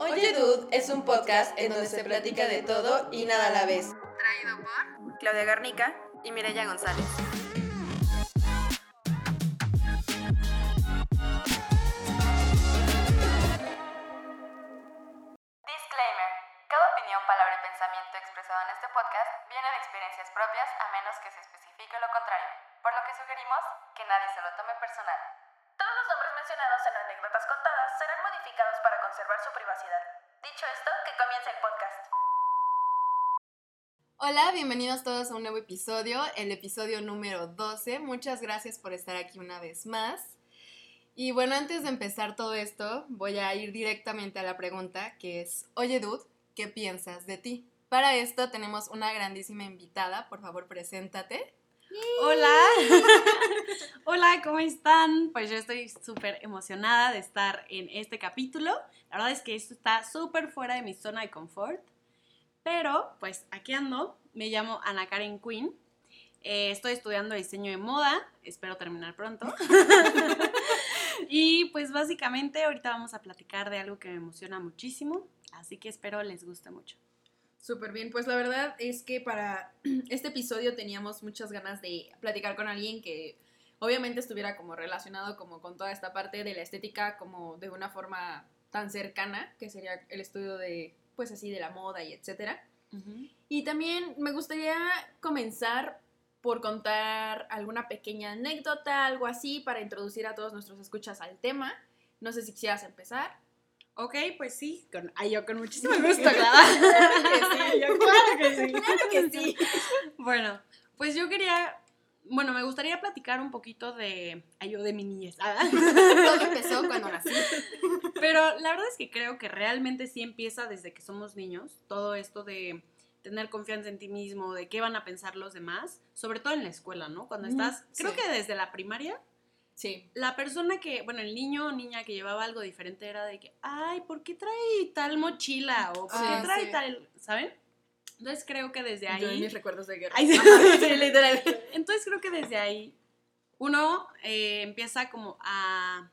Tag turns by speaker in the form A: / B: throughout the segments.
A: Oye Dude es un podcast en donde se platica de todo y nada a la vez.
B: Traído por Claudia Garnica y Mireya González. Disclaimer. Cada opinión, palabra y pensamiento expresado en este podcast viene de experiencias propias a menos que se especifique lo contrario, por lo que sugerimos que nadie se lo tome personal. Todos los nombres mencionados en anécdotas contadas serán modificados para su privacidad. Dicho esto, que comience el podcast.
C: Hola, bienvenidos todos a un nuevo episodio, el episodio número 12. Muchas gracias por estar aquí una vez más. Y bueno, antes de empezar todo esto, voy a ir directamente a la pregunta que es, oye Dude, ¿qué piensas de ti? Para esto tenemos una grandísima invitada, por favor, preséntate.
D: Hola, hola, ¿cómo están? Pues yo estoy súper emocionada de estar en este capítulo. La verdad es que esto está súper fuera de mi zona de confort. Pero, pues aquí ando. Me llamo Ana Karen Quinn. Eh, estoy estudiando diseño de moda. Espero terminar pronto. y pues básicamente ahorita vamos a platicar de algo que me emociona muchísimo. Así que espero les guste mucho.
C: Súper bien, pues la verdad es que para este episodio teníamos muchas ganas de platicar con alguien que obviamente estuviera como relacionado como con toda esta parte de la estética como de una forma tan cercana, que sería el estudio de pues así de la moda y etcétera. Y también me gustaría comenzar por contar alguna pequeña anécdota, algo así, para introducir a todos nuestros escuchas al tema. No sé si quisieras empezar.
D: Ok, pues sí, con, ay, yo con muchísimo gusto, claro.
C: Claro que sí.
D: Yo, claro que sí.
C: Claro que sí.
D: Bueno, pues yo quería, bueno, me gustaría platicar un poquito de, ay, yo de mi niñez. Ah.
C: Todo empezó cuando nací.
D: Pero la verdad es que creo que realmente sí empieza desde que somos niños, todo esto de tener confianza en ti mismo, de qué van a pensar los demás, sobre todo en la escuela, ¿no? Cuando estás, creo
C: sí.
D: que desde la primaria,
C: Sí.
D: la persona que, bueno, el niño o niña que llevaba algo diferente era de que, ay, ¿por qué trae tal mochila? O ¿por
C: Ah,
D: qué trae
C: sí.
D: tal, ¿saben? Entonces creo que desde
C: Yo en
D: ahí...
C: mis recuerdos de guerra.
D: Ay, sí,
C: literal.
D: Entonces creo que desde ahí uno eh, empieza como a,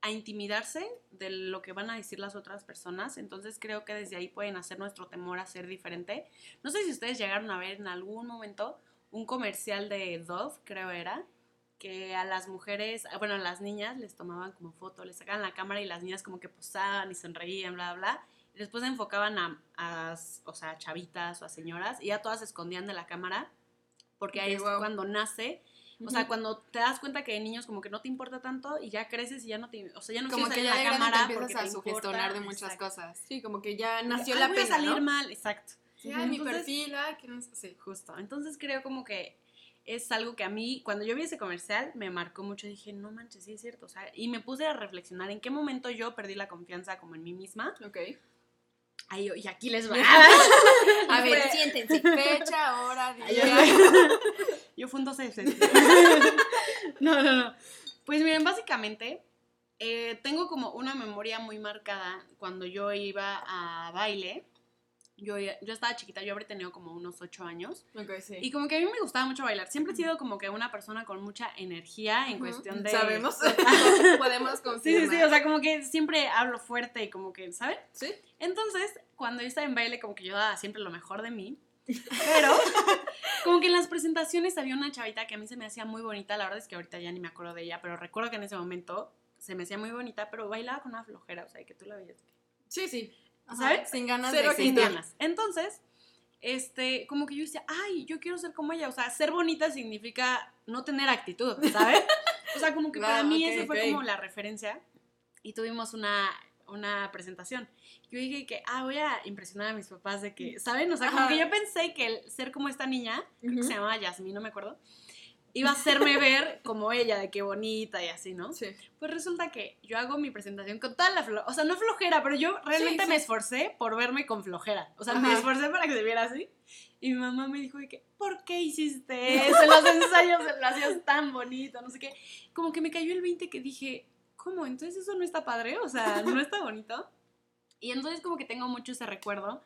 D: a intimidarse de lo que van a decir las otras personas. Entonces creo que desde ahí pueden hacer nuestro temor a ser diferente. No sé si ustedes llegaron a ver en algún momento un comercial de Dove, creo era, que a las mujeres, ah, bueno, a las niñas les tomaban como foto, les sacaban la cámara y las niñas como que posaban y sonreían, bla, bla. Y después enfocaban a, a, o sea, a chavitas o a señoras y ya todas se escondían de la cámara porque ahí
C: Ok,
D: es
C: wow.
D: cuando nace. O sea, cuando te das cuenta que de niños como que no te importa tanto y ya creces y ya no te, o sea, ya no
C: como
D: quieres
C: que
D: salir
C: ya
D: la
C: grande te
D: cámara porque
C: a
D: te
C: sugestionar de muchas
D: Exacto.
C: cosas. Sí, como que ya nació
D: Ay,
C: la
D: voy
C: pena,
D: a salir
C: ¿no?
D: mal, exacto.
C: Sí, ay, mi
D: Entonces-
C: perfil, ay, que no sé. Sí.
D: Justo. Entonces creo como que es algo que a mí, cuando yo vi ese comercial, me marcó mucho. Dije, no manches, sí es cierto. O sea, y me puse a reflexionar en qué momento yo perdí la confianza como en mí misma.
C: Ok.
D: Ay, y aquí les va.
C: A ver,
D: fue-
C: siéntense. Fecha, hora, día.
D: yo- Yo fui un 12 de septiembre. No, no, no. Pues miren, básicamente, eh, tengo como una memoria muy marcada cuando yo iba a baile. Yo, yo estaba chiquita, yo habría tenido como unos 8 años.
C: Ok, sí.
D: Y como que a mí me gustaba mucho bailar. Siempre he sido como que una persona con mucha energía en
C: Ujú.
D: cuestión de...
C: Sabemos. Podemos
D: Sí, sí,
C: confirmar.
D: sí, o sea, como que siempre hablo fuerte y como que, ¿saben?
C: ¿Sí?
D: Entonces, cuando yo estaba en baile, como que yo daba siempre lo mejor de mí. Pero, como que en las presentaciones había una chavita que a mí se me hacía muy bonita. La verdad es que ahorita ya ni me acuerdo de ella, pero recuerdo que en ese momento se me hacía muy bonita, pero bailaba con una flojera, o sea, que tú la veías.
C: Sí, sí.
D: ¿Sabes?
C: Sin ganas
D: Cero
C: de
D: sin ganas. Entonces, este, como que yo decía, ay, yo quiero ser como ella. O sea, ser bonita significa no tener actitud, ¿sabes? O sea, como que para
C: Claro,
D: mí
C: ok,
D: esa fue
C: ok.
D: como la referencia. Y tuvimos una, una presentación. Yo dije que, ah, voy a impresionar a mis papás de que, ¿saben? O sea, como
C: Ajá.
D: que yo pensé que el ser como esta niña, creo que
C: Ujú.
D: se llamaba Yasmín, no me acuerdo, iba a hacerme ver como ella, de qué bonita y así, ¿no?
C: Sí.
D: Pues resulta que yo hago mi presentación con toda la flojera, o sea, no flojera, pero yo realmente
C: Sí,
D: me
C: sí.
D: esforcé por verme con flojera. O sea, me
C: Ajá.
D: esforcé para que se viera así. Y mi mamá me dijo de que, ¿por qué hiciste eso? En los ensayos lo hacías tan bonito, no sé qué. Como que me cayó el 20 que dije, ¿cómo? Entonces eso no está padre, o sea, no está bonito. Y entonces como que tengo mucho ese recuerdo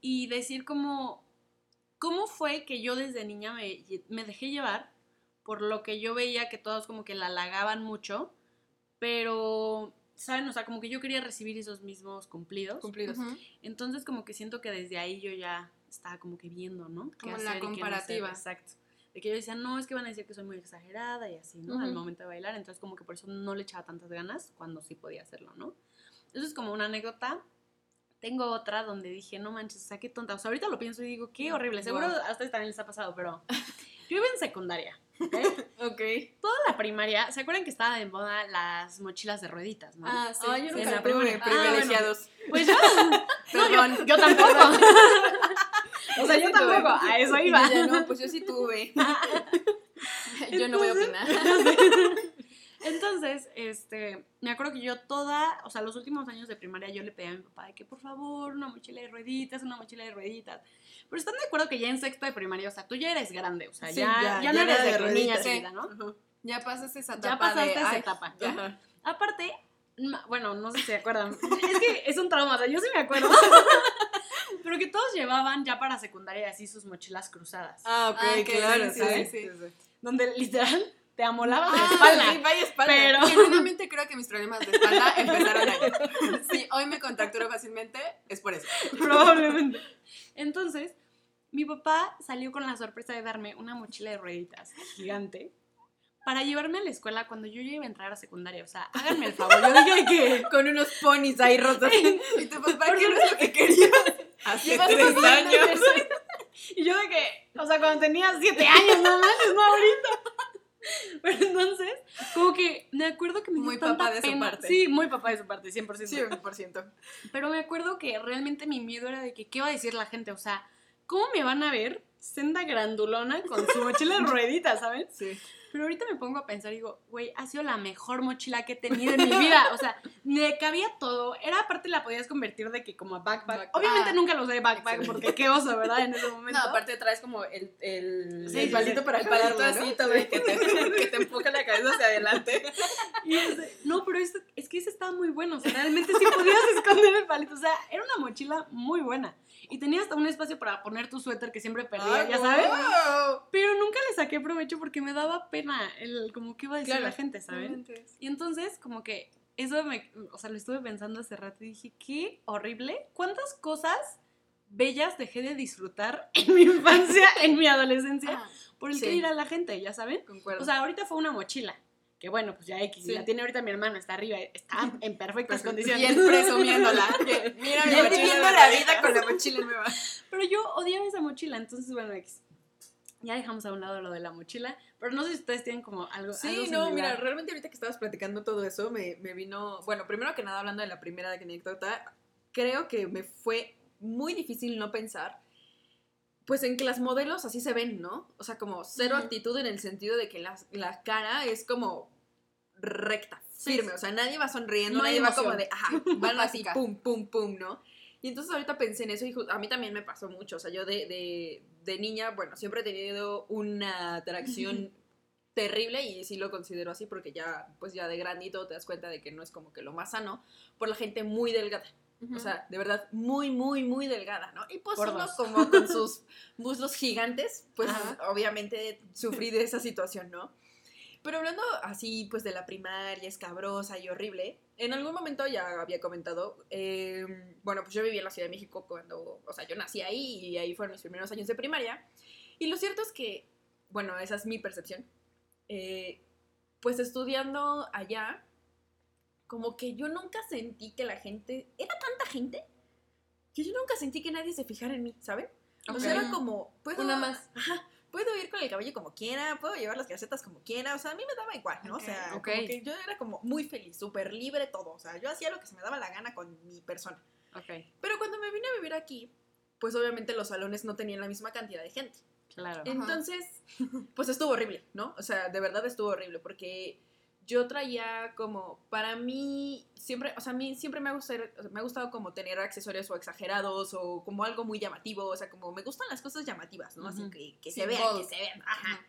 D: y decir como, ¿cómo fue que yo desde niña me, me dejé llevar por lo que yo veía que todos como que la halagaban mucho, pero ¿saben? O sea, como que yo quería recibir esos mismos cumplidos.
C: Cumplidos.
D: Entonces, como que siento que desde ahí yo ya estaba como que viendo, ¿no? Qué
C: Como la
D: qué no
C: comparativa.
D: Exacto. De que yo decía, no, es que van a decir que soy muy exagerada y así, ¿no? Al
C: Ujú.
D: momento de bailar. Entonces, como que por eso no le echaba tantas ganas cuando sí podía hacerlo, ¿no? Eso es como una anécdota. Tengo otra donde dije, no manches, o sea, qué tonta. O sea, ahorita lo pienso y digo, qué horrible. Seguro
C: Guau.
D: a ustedes también les ha pasado, pero yo iba en secundaria. ¿Ok?
C: Ok.
D: Toda la primaria, ¿se acuerdan que estaba de moda las mochilas de rueditas, no?
C: Ah, sí.
A: Ay, yo
C: Sí,
A: nunca
C: en la
A: tuve.
C: primaria.
D: Ah, bueno.
C: Privilegiados.
D: Pues yo,
C: Perdón.
D: yo tampoco. o sea, yo
C: sí tuve.
D: tampoco, a eso iba.
C: No, pues yo sí tuve. yo no voy a opinar.
D: Entonces, este, me acuerdo que yo toda, o sea, los últimos años de primaria yo le pedí a mi papá de que por favor, una mochila de rueditas, una mochila de rueditas. Pero están de acuerdo que ya en sexto de primaria, o sea, tú ya eres grande, o sea,
C: Sí,
D: ya,
C: ya,
D: ya, no eres
C: de
D: de, niña chiquita, ¿no?
A: Ya pasas esa etapa
D: Ya pasaste
A: de,
D: esa
A: ay,
D: etapa. Aparte, bueno, no sé si se acuerdan, es que es un trauma, o sea, yo sí me acuerdo. Pero que todos llevaban ya para secundaria así sus mochilas cruzadas.
C: Ah, ok,
A: Ah, ok,
C: claro,
A: sí,
C: sí,
A: sí.
C: sí.
D: Donde literal te amolabas la
C: Ah,
D: espalda.
C: sí, vaya espalda.
D: Pero-
A: Genuinamente creo que mis problemas de espalda empezaron ahí. Si hoy me contracturo fácilmente, es por eso.
D: Probablemente. Entonces, mi papá salió con la sorpresa de darme una mochila de rueditas gigante para llevarme a la escuela cuando yo ya iba a entrar a secundaria. O sea, háganme el favor. Yo dije que.
C: Con unos ponis ahí rotos.
A: Y tu papá, ¿qué no es lo que quería?
C: Hace
A: Llevas
C: tres
A: dos
C: años.
D: Y yo de que, o sea, cuando tenía siete años, no manches, no ahorita. Pero entonces, como que me acuerdo que me dio
A: Muy
D: tanta
A: papá de su
D: pena.
A: parte.
D: Sí, muy papá de su parte, 100%.
C: 100%.
D: Pero me acuerdo que realmente mi miedo era de que, ¿qué va a decir la gente? O sea, ¿cómo me van a ver senda grandulona con su mochila de rueditas, ¿saben?
C: Sí.
D: Pero ahorita me pongo a pensar y digo, güey, ha sido la mejor mochila que he tenido en mi vida. O sea, me cabía todo. Era aparte la podías convertir de que como a backpack.
C: Backpack.
D: Obviamente
A: Ah,
D: nunca lo usé de backpack
C: excelente.
D: porque qué oso, ¿verdad? En ese momento.
C: No, aparte traes como el, el,
D: Sí,
C: el palito
D: sí.
C: para
A: El palito así,
C: ¿no? Sí, que te, que te empuja la cabeza hacia adelante.
D: Y ese- no, pero es, es que ese estaba muy bueno. O sea, realmente sí podías esconder el palito. O sea, era una mochila muy buena. Y tenía hasta un espacio para poner tu suéter que siempre perdía, ya sabes.
C: Wow.
D: Pero nunca le saqué provecho porque me daba pena el como qué iba a decir
C: Claro.
D: la gente, ¿saben? Y entonces, como que eso me, o sea, lo estuve pensando hace rato y dije, qué horrible. ¿Cuántas cosas bellas dejé de disfrutar en mi infancia, en mi adolescencia, por el
C: Sí.
D: que dirá la gente, ya saben?
C: Concuerdo.
D: O sea, ahorita fue una mochila. Que bueno, pues ya X,
C: Sí.
D: la tiene ahorita mi hermano, está arriba, está en perfectas condiciones.
A: Bien presumiéndola. que Mira mochila
C: viviendo la vida con la mochila nueva.
D: Pero yo odiaba esa mochila, entonces bueno, X. Ya dejamos a un lado lo de la mochila, pero no sé si ustedes tienen como algo.
C: Sí,
D: algo
C: no, mira, realmente ahorita que estabas platicando todo eso, me, me vino, bueno, primero que nada hablando de la primera anécdota, creo que me fue muy difícil no pensar, pues en que las modelos así se ven, ¿no? O sea, como cero actitud en el sentido de que la, la cara es como recta, firme,
D: sí.
C: o sea, nadie va sonriendo,
D: No
C: nadie va como de, ajá, van así, pum, pum, pum, ¿no? Y entonces ahorita pensé en eso y a mí también me pasó mucho, o sea, yo de, de, de niña, bueno, siempre he tenido una atracción terrible y sí lo considero así porque ya, pues ya de grandito te das cuenta de que no es como que lo más sano por la gente muy delgada. O sea, de verdad, muy, muy, muy delgada, ¿no? Y pues uno como con sus muslos gigantes, pues
D: Ajá.
C: obviamente sufrí de esa situación, ¿no? Pero hablando así, pues de la primaria, escabrosa y horrible, en algún momento ya había comentado, eh, bueno, pues yo viví en la Ciudad de México cuando, o sea, yo nací ahí y ahí fueron mis primeros años de primaria. Y lo cierto es que, bueno, esa es mi percepción, eh, pues estudiando allá, como que yo nunca sentí que la gente, era tanta gente, que yo nunca sentí que nadie se fijara en mí, ¿saben? O sea, era como,
A: Una más.
C: Ajá, puedo ir con el cabello como quiera, puedo llevar las calcetas como quiera, o sea, a mí me daba igual, ¿no? O sea,
D: Ok.
C: como que yo era como muy feliz, súper libre todo, o sea, yo hacía lo que se me daba la gana con mi persona.
D: Ok,
C: Pero cuando me vine a vivir aquí, pues obviamente los salones no tenían la misma cantidad de gente.
D: claro.
C: Entonces, pues estuvo horrible, ¿no? O sea, de verdad estuvo horrible porque yo traía como, para mí, siempre, o sea, a mí siempre me ha gustado, me ha gustado como tener accesorios o exagerados o como algo muy llamativo, o sea, como me gustan las cosas llamativas, ¿no? Así que, que se vean, que se vean, ajá.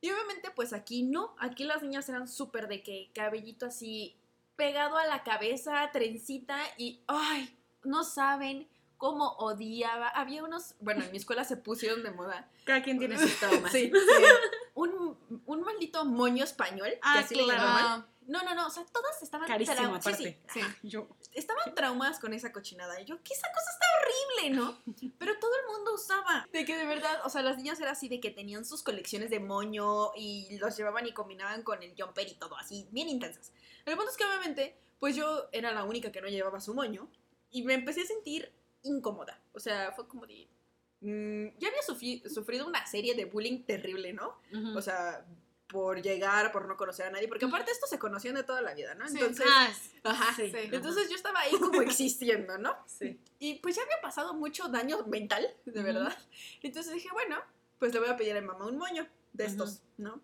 C: Y obviamente, pues aquí no, aquí las niñas eran súper de que cabellito así pegado a la cabeza, trencita y, ay, no saben cómo odiaba. Había unos, bueno, en mi escuela se pusieron de moda
D: Cada quien tiene sus traumas.
C: Sí, sí. Un, un maldito moño español, que
D: Ah,
C: así
D: claro.
C: No, no, no, o sea, todas estaban
D: Carísimo,
C: trau- sí,
D: aparte.
C: sí.
D: Yo.
C: estaban traumadas con esa cochinada. Y yo, que esa cosa está horrible, ¿no? Pero todo el mundo usaba. De que de verdad, o sea, las niñas era así de que tenían sus colecciones de moño y los llevaban y combinaban con el jumper y todo, así, bien intensas. El punto es que obviamente, pues yo era la única que no llevaba su moño y me empecé a sentir incómoda. O sea, fue como de... mm, ya había sufri- sufrido una serie de bullying terrible, ¿no? O sea, por llegar, por no conocer a nadie, porque aparte esto se conocían de toda la vida, ¿no?
A: Sí.
C: Entonces,
D: Ah,
C: ajá,
D: sí.
C: entonces yo estaba ahí como existiendo, ¿no?
D: sí.
C: Y pues ya había pasado mucho daño mental, de verdad. Entonces dije, bueno, pues le voy a pedir a mi mamá un moño de estos, ¿no?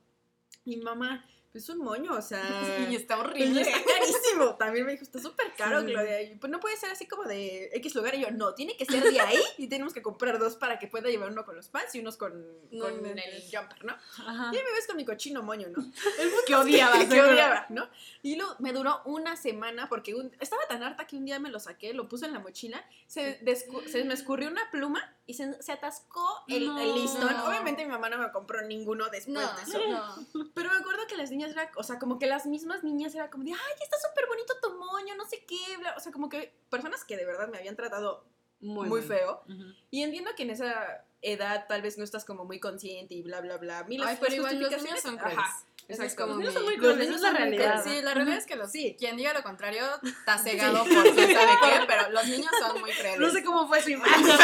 C: Y mi mamá, pues un moño, o sea...
A: Y está
C: y
A: horrible.
C: está carísimo. También me dijo, está súper caro,
D: Sí.
C: Claudia. Y pues no puede ser así como de X lugar. Y yo, no, tiene que ser de ahí. Y tenemos que comprar dos para que pueda llevar uno con los pants y unos con,
A: No
C: con el jumper, ¿no?
D: Ajá.
C: Y ahí me ves con mi cochino moño, ¿no?
D: Que odiabas,
C: que
D: seguro.
C: odiaba, ¿no? Y luego me duró una semana porque un- estaba tan harta que un día me lo saqué, lo puse en la mochila, se, descu- se me escurrió una pluma y se, se atascó el,
D: No.
C: el listón. Obviamente mi mamá no me compró ninguno después
A: No,
C: de eso.
A: no.
C: Pero me acuerdo que las niñas era, o sea, como que las mismas niñas era como de, ay, está súper bonito tu moño, no sé qué, bla. O sea, como que personas que de verdad me habían tratado muy,
D: mal.
C: feo.
D: Ujú.
C: Y entiendo que en esa edad tal vez no estás como muy consciente y bla, bla, bla. Mil
A: Ay, pero igual los niños son
C: Ajá,
A: crueles. Esa es como
D: Los niños
A: mi-
D: son muy crueles, esa es la
C: muy
D: realidad.
A: Sí, la realidad es que los
C: Sí.
A: Quien diga lo contrario está cegado por quién sabe qué, pero los niños son muy crueles.
D: No sé cómo fue su infancia.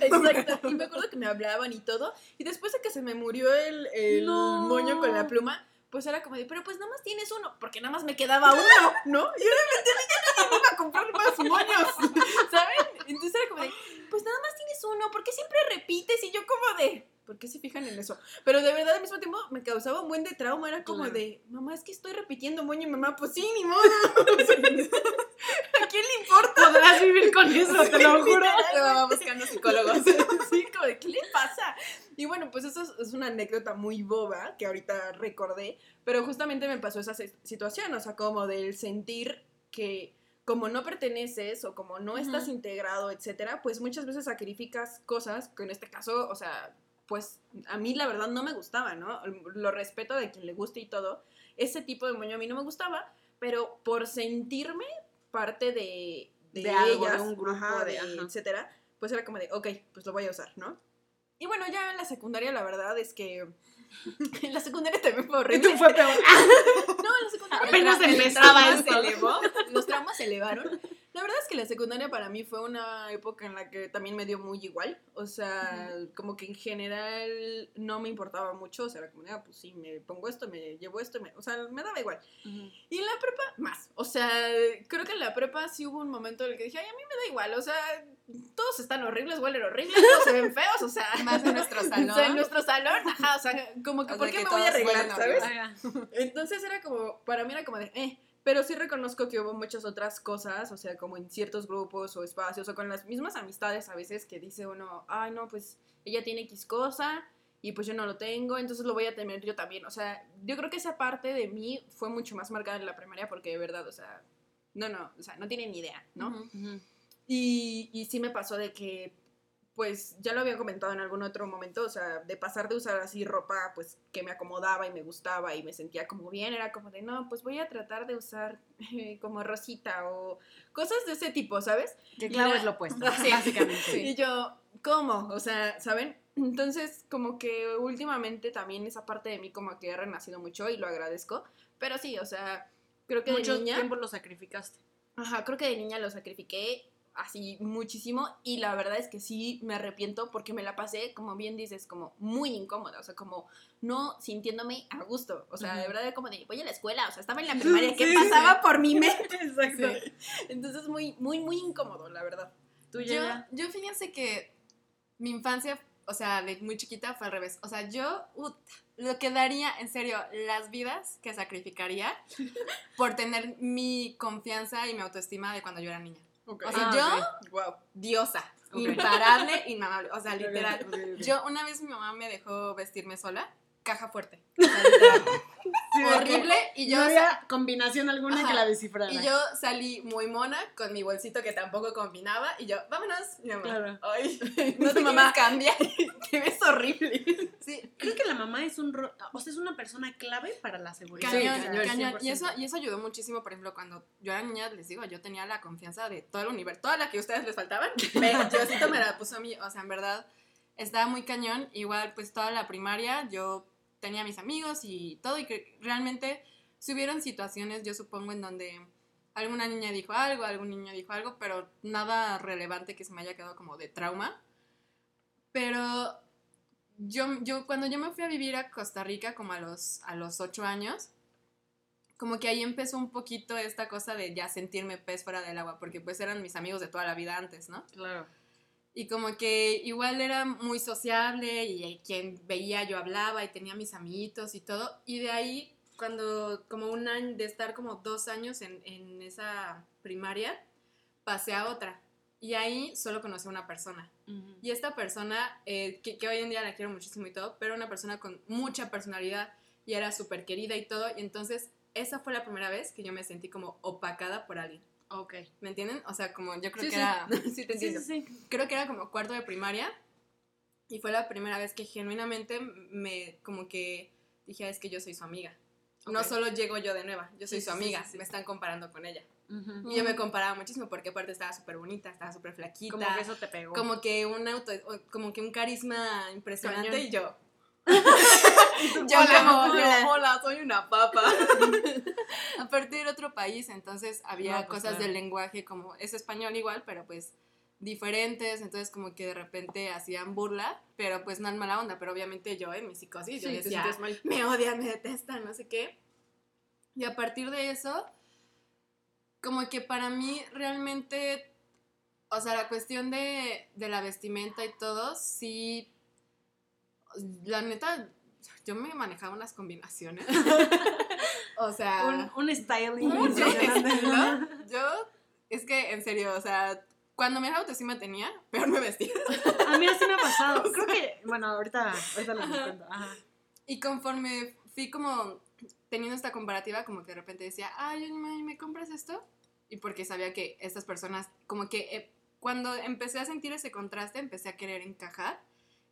C: Exacto. Y me acuerdo que me hablaban y todo. Y después de que se me murió el, el
D: No.
C: moño con la pluma, pues era como de, pero pues nada más tienes uno, porque nada más me quedaba uno, ¿no? Y obviamente ya no iba a comprar más moños, ¿saben? Entonces era como de, pues nada más tienes uno, ¿por qué siempre repites? Y yo como de, ¿por qué se fijan en eso? Pero de verdad al mismo tiempo me causaba un buen de trauma, era como
D: Claro.
C: de, mamá, es que estoy repitiendo moño y mamá, pues sí, ni modo. ¿A quién le importa?
D: Podrás vivir con eso, te lo juro.
A: Te va buscando psicólogos.
C: Sí, como de, ¿qué le pasa? Y bueno, pues eso es, una anécdota muy boba que ahorita recordé, pero justamente me pasó esa situación, o sea, como del sentir que como no perteneces o como no estás integrado, etcétera, pues muchas veces sacrificas cosas que en este caso, o sea, pues a mí la verdad no me gustaba, ¿no? Lo respeto de quien le guste y todo. Ese tipo de moño a mí no me gustaba, pero por sentirme parte de, de,
D: De algo, de
C: ellas,
D: un grupo,
C: ajá,
D: de-
C: de-
D: ajá.
C: etcétera, pues era como de, ok, pues lo voy a usar, ¿no? Y bueno, ya en la secundaria la verdad es que en la secundaria también fue horrible.
D: Fue peor.
C: No, en la secundaria
D: Apenas
C: el el
D: empezaba
C: se elevó, los traumas se elevaron. La verdad es que la secundaria para mí fue una época en la que también me dio muy igual. O sea, como que en general no me importaba mucho. O sea, era como, ah, pues sí, me pongo esto, me llevo esto. me- o sea, me daba igual. Y en la prepa, más. O sea, creo que en la prepa sí hubo un momento en el que dije, ay, a mí me da igual. O sea, todos están horribles, huelen horribles, todos se ven feos. O sea,
A: Más en nuestro
C: o
A: salón.
C: sea, en nuestro salón, ajá, o sea, como que,
A: O
C: ¿por qué
A: que
C: me voy a arreglar, sabes?
A: horrible.
C: Entonces era como, para mí era como de, eh, pero sí reconozco que hubo muchas otras cosas, o sea, como en ciertos grupos o espacios o con las mismas amistades a veces que dice uno, ay, no, pues ella tiene X cosa y pues yo no lo tengo, entonces lo voy a tener yo también. O sea, yo creo que esa parte de mí fue mucho más marcada en la primaria porque de verdad, o sea, no, no, o sea, no tienen ni idea, ¿no?
A: Ujú.
C: Y, y sí me pasó de que, pues ya lo había comentado en algún otro momento, o sea, de pasar de usar así ropa, pues que me acomodaba y me gustaba y me sentía como bien, era como de, no, pues voy a tratar de usar eh, como rosita o cosas de ese tipo, ¿sabes?
D: Que claro es lo opuesto,
C: Sí.
D: básicamente.
C: Y yo, ¿cómo? O sea, ¿saben? Entonces, como que últimamente también esa parte de mí como que ha renacido mucho y lo agradezco, pero sí, o sea, creo que
D: Mucho
C: de niña...
D: tiempo lo sacrificaste.
C: Ajá, creo que de niña lo sacrifiqué así muchísimo y la verdad es que sí me arrepiento porque me la pasé, como bien dices, como muy incómoda, o sea, como no sintiéndome a gusto, o sea, de
D: Ujú.
C: verdad como de, voy a la escuela, o sea, estaba en la primaria, ¿qué
D: Sí,
C: pasaba por mi mente?
D: Exacto.
C: Entonces muy, muy, muy incómodo, la verdad.
D: Tú
A: Yo,
D: ya.
A: yo fíjense que mi infancia, o sea, de muy chiquita fue al revés. O sea, yo lo que daría, en serio, las vidas que sacrificaría por tener mi confianza y mi autoestima de cuando yo era niña. O sea,
D: Ah,
A: yo,
C: wow.
A: diosa, imparable, inmamable. O sea, literal. Yo una vez mi mamá me dejó vestirme sola caja fuerte. O sea.
D: Sí,
A: horrible. Y yo,
D: no había combinación alguna
A: Ajá.
D: que la descifrara.
A: y yo salí muy mona con mi bolsito que tampoco combinaba. Y yo, vámonos. Mi mamá,
D: Claro.
A: ay,
C: No te mamá.
A: cambiar.
C: Te ves horrible.
A: Sí,
D: Creo que la mamá es un ro- o sea, es una persona clave para la seguridad.
A: Cañón,
C: Sí, cañón,
A: cañón. Y
C: 100%.
A: eso, y eso ayudó muchísimo, por ejemplo, cuando yo era niña, les digo, yo tenía la confianza de todo el universo, toda la que a ustedes les faltaban, me, Diosito me la puso a mí, o sea, en verdad, estaba muy cañón, igual, pues, toda la primaria, yo tenía mis amigos y todo, y que realmente, si hubieron situaciones, yo supongo, en donde alguna niña dijo algo, algún niño dijo algo, pero nada relevante que se me haya quedado como de trauma, pero yo, yo cuando yo me fui a vivir a Costa Rica como a los, a los ocho años, como que ahí empezó un poquito esta cosa de ya sentirme pez fuera del agua, porque pues eran mis amigos de toda la vida antes, ¿no?
D: Claro.
A: Y como que igual era muy sociable y quien veía yo hablaba y tenía mis amiguitos y todo. Y de ahí, cuando como un año, de estar como dos años en, en esa primaria, pasé a otra. Y ahí solo conocí a una persona. Y esta persona, eh, que, que hoy en día la quiero muchísimo y todo, pero una persona con mucha personalidad y era súper querida y todo. Y entonces esa fue la primera vez que yo me sentí como opacada por alguien.
D: Ok.
A: ¿Me entienden? O sea, como yo creo
C: Sí,
A: que
C: sí.
A: era...
C: Sí, te entiendo.
D: sí.
A: Creo que era como cuarto de primaria. Y fue la primera vez que genuinamente me como que dije, "Ah, es que yo soy su amiga. No solo llego yo de nueva, yo soy su amiga. Me están comparando con ella. Y yo me comparaba muchísimo porque aparte estaba súper bonita, estaba súper flaquita.
D: Como que eso te pegó.
A: como que un auto, como que un carisma impresionante
C: Cañón.
A: y yo.
C: Yo
A: Hola,
C: como,
A: hola.
C: hola, soy una papa.
A: Aparte era otro país, entonces había
D: No, pues,
A: cosas
D: claro.
A: del lenguaje como es español igual, pero pues diferentes, entonces como que de repente hacían burla, pero pues no en mala onda, pero obviamente yo en mi psicosis
C: Sí,
A: decía, me odian, me detestan, no sé qué. Y a partir de eso, como que para mí realmente, o sea, la cuestión de, de la vestimenta y todo, sí, la neta, yo me manejaba unas combinaciones. o sea...
D: un, un styling
A: un estilo, Yo, es que en serio, o sea, cuando mi autoestima tenía, peor me vestía.
D: A mí así me ha pasado. Creo que, bueno, ahorita, ahorita les cuento. Ajá.
A: Y conforme fui como teniendo esta comparativa, como que de repente decía, ay, ¿me compras esto? Y porque sabía que estas personas, como que eh, cuando empecé a sentir ese contraste, empecé a querer encajar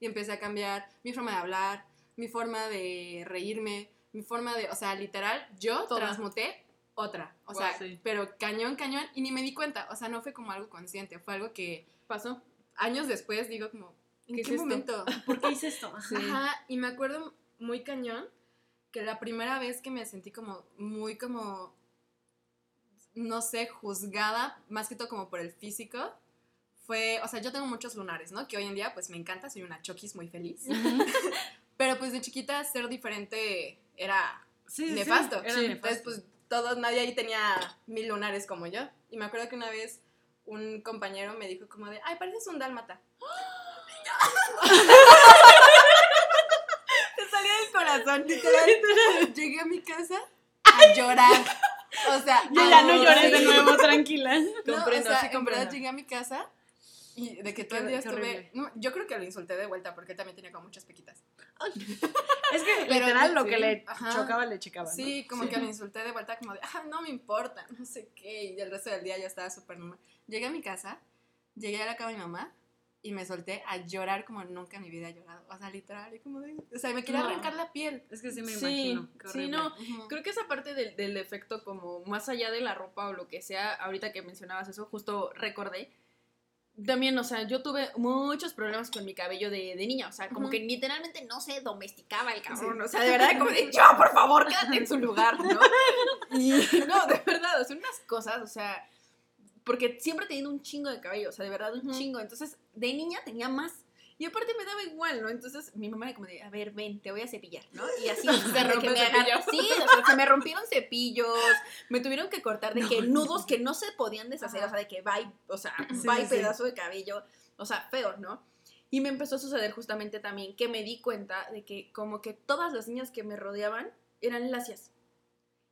A: y empecé a cambiar mi forma de hablar, mi forma de reírme, mi forma de, o sea, literal, yo
C: Toda.
A: transmuté otra, o sea,
D: sí.
A: pero cañón, cañón, y ni me di cuenta, o sea, no fue como algo consciente, fue algo que
C: Pasó.
A: años después digo como, ¿en
C: ¿Qué
A: qué,
C: es esto?
A: momento?
D: ¿Por qué hice esto? Ajá.
A: Ajá, y me acuerdo muy cañón que la primera vez que me sentí como muy como, no sé, juzgada, más que todo como por el físico, fue, o sea, yo tengo muchos lunares, ¿no? Que hoy en día pues me encanta, soy una choquis muy feliz. Pero pues de chiquita ser diferente era
D: Sí, sí,
A: nefasto.
D: era
A: Sí,
D: nefasto.
A: Entonces pues todos, nadie ahí tenía mil lunares como yo. Y me acuerdo que una vez un compañero me dijo como de, ay, pareces un dálmata.
C: Te salía del corazón.
A: Literal, llegué a mi casa a llorar. O sea,
D: Yo ya no llores de nuevo, tranquila.
A: No,
C: Comprendo,
A: o sea,
C: sí
A: en
C: comprendo.
A: llegué a mi casa y de que todo el día estuve. no, yo creo que lo insulté de vuelta porque él también tenía como muchas pequitas.
D: Es que
A: Pero
D: literal lo
A: sí,
D: que le
A: ajá.
D: chocaba, le checaba. ¿no?
A: Sí, como que lo insulté de vuelta, como de, ah, no me importa, no sé qué. Y el resto del día yo estaba súper normal. Llegué a mi casa, llegué a la cama de mi mamá y me solté a llorar como nunca en mi vida he llorado. O sea, literal, y como de. O sea, me quería
D: No.
A: arrancar la piel.
D: Es que sí me
C: Sí,
D: imagino.
C: Sí,
D: horrible.
C: no. Creo que esa parte del, del efecto, como más allá de la ropa o lo que sea, ahorita que mencionabas eso, justo recordé. También, o sea, yo tuve muchos problemas con mi cabello de, de niña. O sea, como que literalmente no se domesticaba el cabrón.
A: Sí.
C: O sea, de verdad, como de, yo, por favor, quédate en su lugar, ¿no? Y no, de verdad, o sea, unas cosas, o sea, porque siempre he tenido un chingo de cabello, o sea, de verdad, un chingo. Entonces, de niña tenía más. Y aparte me daba igual, ¿no? Entonces mi mamá era como de, a ver, ven, te voy a cepillar, ¿no? Y así se
A: rompe el
C: me agarra-. Sí, o sea, se me rompieron cepillos, me tuvieron que cortar de que nudos que no se podían deshacer,
A: Ajá.
C: o sea, de que bye, o sea,
D: Sí,
C: bye
D: sí, sí.
C: pedazo de cabello, o sea, feo, ¿no? Y me empezó a suceder justamente también que me di cuenta de que como que todas las niñas que me rodeaban eran lacias.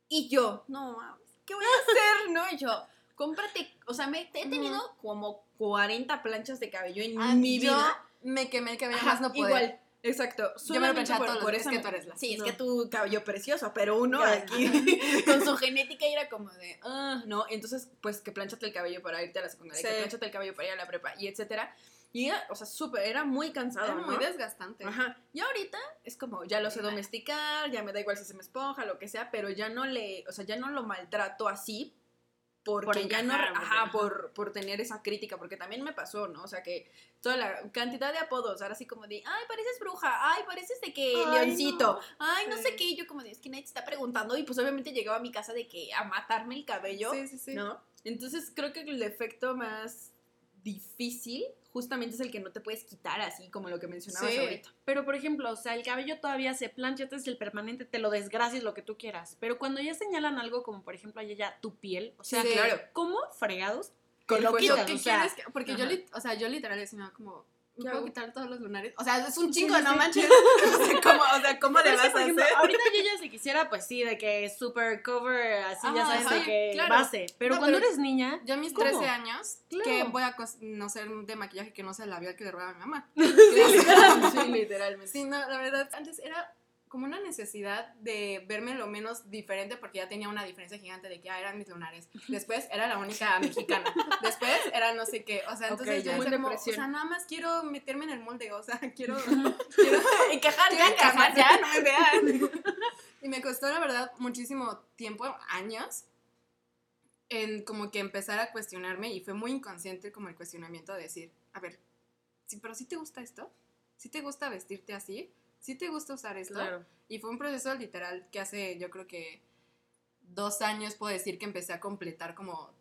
C: Y yo, no, ¿qué voy a hacer? ¿No? Y yo, cómprate, o sea, me, he tenido como 40 planchas de cabello en
A: Ah,
C: mi vida.
A: Me quemé el cabello
C: Ajá,
A: más no poder.
C: igual. Exacto.
A: Yo me lo planchaba
C: por- por
A: es que tú eres la-
C: Sí, es
D: No.
C: que tu cabello precioso, pero uno aquí con su genética era como de, ah, no, entonces pues que planchate el cabello para irte a la secundaria, que
A: Sí.
C: planchate el cabello para ir a la prepa y etcétera. Y era, o sea, súper, era muy cansado,
A: Era muy desgastante.
C: Ajá. Y ahorita es como, ya lo sé domesticar, ya me da igual si se me esponja, lo que sea, pero ya no le, o sea, ya no lo maltrato así porque
D: Por
C: ya no, ajá, por, por tener esa crítica, porque también me pasó, ¿no? O sea, que toda la cantidad de apodos, ahora así como de, ay, pareces bruja, ay, pareces de que
D: Ay,
C: leoncito,
D: no.
C: ay, no sé
A: Sí.
C: qué, y yo como de, es que nadie te está preguntando, y pues obviamente llegaba a mi casa de que a matarme el cabello,
A: Sí, sí, sí.
C: ¿no? Entonces creo que el efecto más difícil justamente es el que no te puedes quitar así como lo que mencionabas
A: Sí.
C: ahorita.
D: Pero, por ejemplo, o sea, el cabello todavía se plancha, este es el permanente, te lo desgracias lo que tú quieras. Pero cuando ya señalan algo como, por ejemplo, allá ya tu piel, o sea,
A: Sí.
C: claro.
D: ¿cómo fregados?
C: Con
D: te
C: lo
D: lo
C: que-
D: o sea,
A: quieres que- Porque yo,
C: ajá.
A: o sea, yo literal decía como, ¿me
C: ¿Qué
A: puedo quitar todos los lunares? O sea, es un chingo,
D: sí,
A: no
D: sí.
A: manches.
C: ¿Cómo, o sea, ¿cómo le
D: Pero es que,
C: vas a
D: ejemplo,
C: hacer?
D: ahorita yo ya si quisiera, pues sí, de que super cover, así ya sabes, de que
C: claro.
D: base. Pero
A: No,
D: cuando
A: pero
D: eres niña,
A: Yo a mis
D: ¿Cómo?
A: 13 años,
D: Claro.
A: que voy a conocer de maquillaje que no sea el labial que le roba a mi mamá.
C: sí, literalmente.
A: Sí, no, la verdad, antes era como una necesidad de verme lo menos diferente porque ya tenía una diferencia gigante de que ah, eran mis lunares. Después era la única mexicana. Después era no sé qué. O sea, entonces
C: Ok,
A: yo
C: ya. Muy
A: como, o sea, nada más quiero meterme en el molde, o sea, quiero, quiero
C: encajar,
A: quiero encajar ya, no me vean. Y me costó, la verdad, muchísimo tiempo, años, en como que empezar a cuestionarme y fue muy inconsciente como el cuestionamiento de decir, a ver, sí, pero si te gusta esto, si te gusta vestirte así, si te gusta usar esto.
D: claro.
A: Y fue un proceso literal que hace, yo creo que dos años puedo decir que empecé a completar como...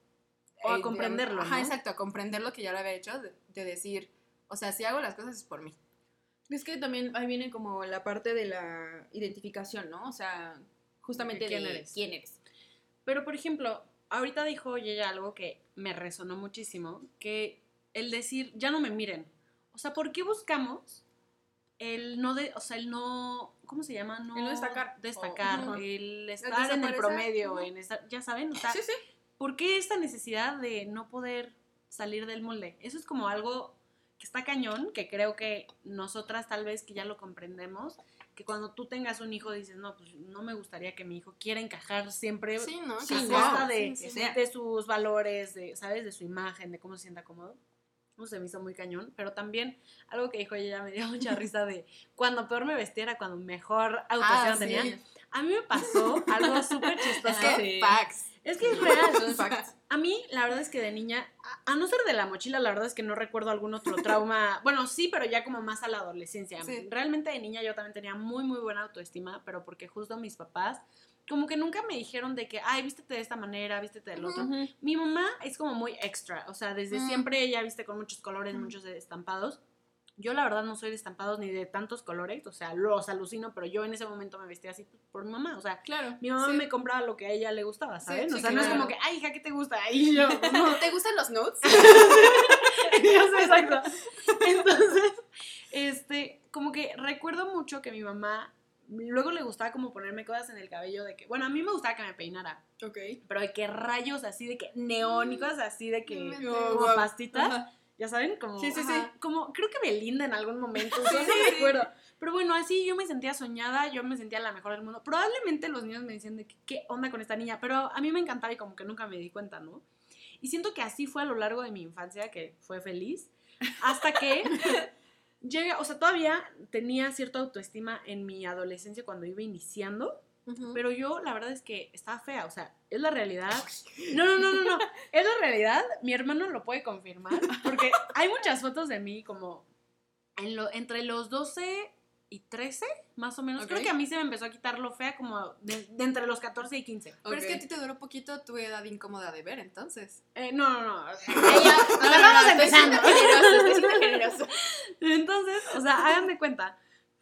D: O a
A: eh,
D: comprenderlo,
A: Ajá,
D: ¿no?
A: exacto, a comprender lo que ya lo había hecho, de, de decir, o sea, si hago las cosas es por mí.
C: Es que también ahí viene como la parte de la identificación, ¿no? O sea, justamente
D: ¿De quién
C: de
D: eres?
C: quién eres.
D: Pero, por ejemplo, ahorita dijo ella algo que me resonó muchísimo, que el decir, ya no me miren. O sea, ¿por qué buscamos el no de, o sea, el no, ¿cómo se llama? No,
C: El no destacar.
D: Destacar, el estar en el promedio, en estar, ya saben, o sea,
C: Sí, sí.
D: ¿por qué esta necesidad de no poder salir del molde? Eso es como algo que está cañón, que creo que nosotras tal vez que ya lo comprendemos, que cuando tú tengas un hijo dices, no, pues no me gustaría que mi hijo quiera encajar siempre
A: Sí, ¿no?
C: Sí,
D: a
C: no,
D: costa de,
A: sí, sí.
D: de- de sus valores, de, ¿sabes? De su imagen, de cómo se sienta cómodo. Se me hizo muy cañón, pero también algo que dijo ella me dio mucha risa de cuando peor me vestía era cuando mejor autoestima
A: Ah, sí.
D: tenía. A mí me pasó algo súper chistoso.
A: Es que, facts.
D: Es que es real. A mí, la verdad es que de niña, a, a no ser de la mochila, la verdad es que no recuerdo algún otro trauma. Bueno, sí, pero ya como más a la adolescencia.
A: Sí.
D: Realmente de niña yo también tenía muy, muy buena autoestima, pero porque justo mis papás, como que nunca me dijeron de que, ay, vístete de esta manera, vístete del otro.
C: Ujú.
D: Mi mamá es como muy extra, o sea, desde
A: Mm.
D: siempre ella viste con muchos colores,
A: Mm.
D: muchos estampados. Yo la verdad no soy de estampados ni de tantos colores, o sea, los alucino, pero yo en ese momento me vestía así por mi mamá, o sea,
A: Claro.
D: mi mamá
A: sí.
D: me compraba lo que a ella le gustaba, ¿saben?
A: sí,
D: o sea, no es como que, ay, hija, ¿qué te gusta? Y yo, no,
A: ¿Te gustan los nudes?
D: yo sé, exacto. Entonces, este, como que recuerdo mucho que mi mamá luego le gustaba como ponerme cosas en el cabello de que, bueno, a mí me gustaba que me peinara,
C: Ok.
D: pero de que rayos así, de que neón y cosas así, de que.
C: Oh,
D: como
C: wow.
D: pastitas.
C: Ajá.
D: Ya saben, como.
C: Sí, sí, sí.
D: Como, creo que Belinda en algún momento.
A: Sí,
D: no me acuerdo. Pero bueno, así yo me sentía soñada, yo me sentía la mejor del mundo. Probablemente los niños me decían de que, qué onda con esta niña, pero a mí me encantaba y como que nunca me di cuenta, ¿no? Y siento que así fue a lo largo de mi infancia, que fue feliz, hasta que llega, o sea, todavía tenía cierta autoestima en mi adolescencia cuando iba iniciando, pero yo la verdad es que estaba fea, o sea, es la realidad. No, no, no, no, no, es la realidad, mi hermano lo puede confirmar, porque hay muchas fotos de mí como en lo, entre los 12 y 13, más o menos. Creo
C: Ok.
D: que a mí se me empezó a quitar lo fea como de, de entre los 14 y 15.
A: Pero es que a ti te duró poquito tu edad incómoda de ver, entonces.
D: Eh, no, no, no. o sea,
C: No, no, no,
D: vamos empezando. Entonces, o sea, hagan de cuenta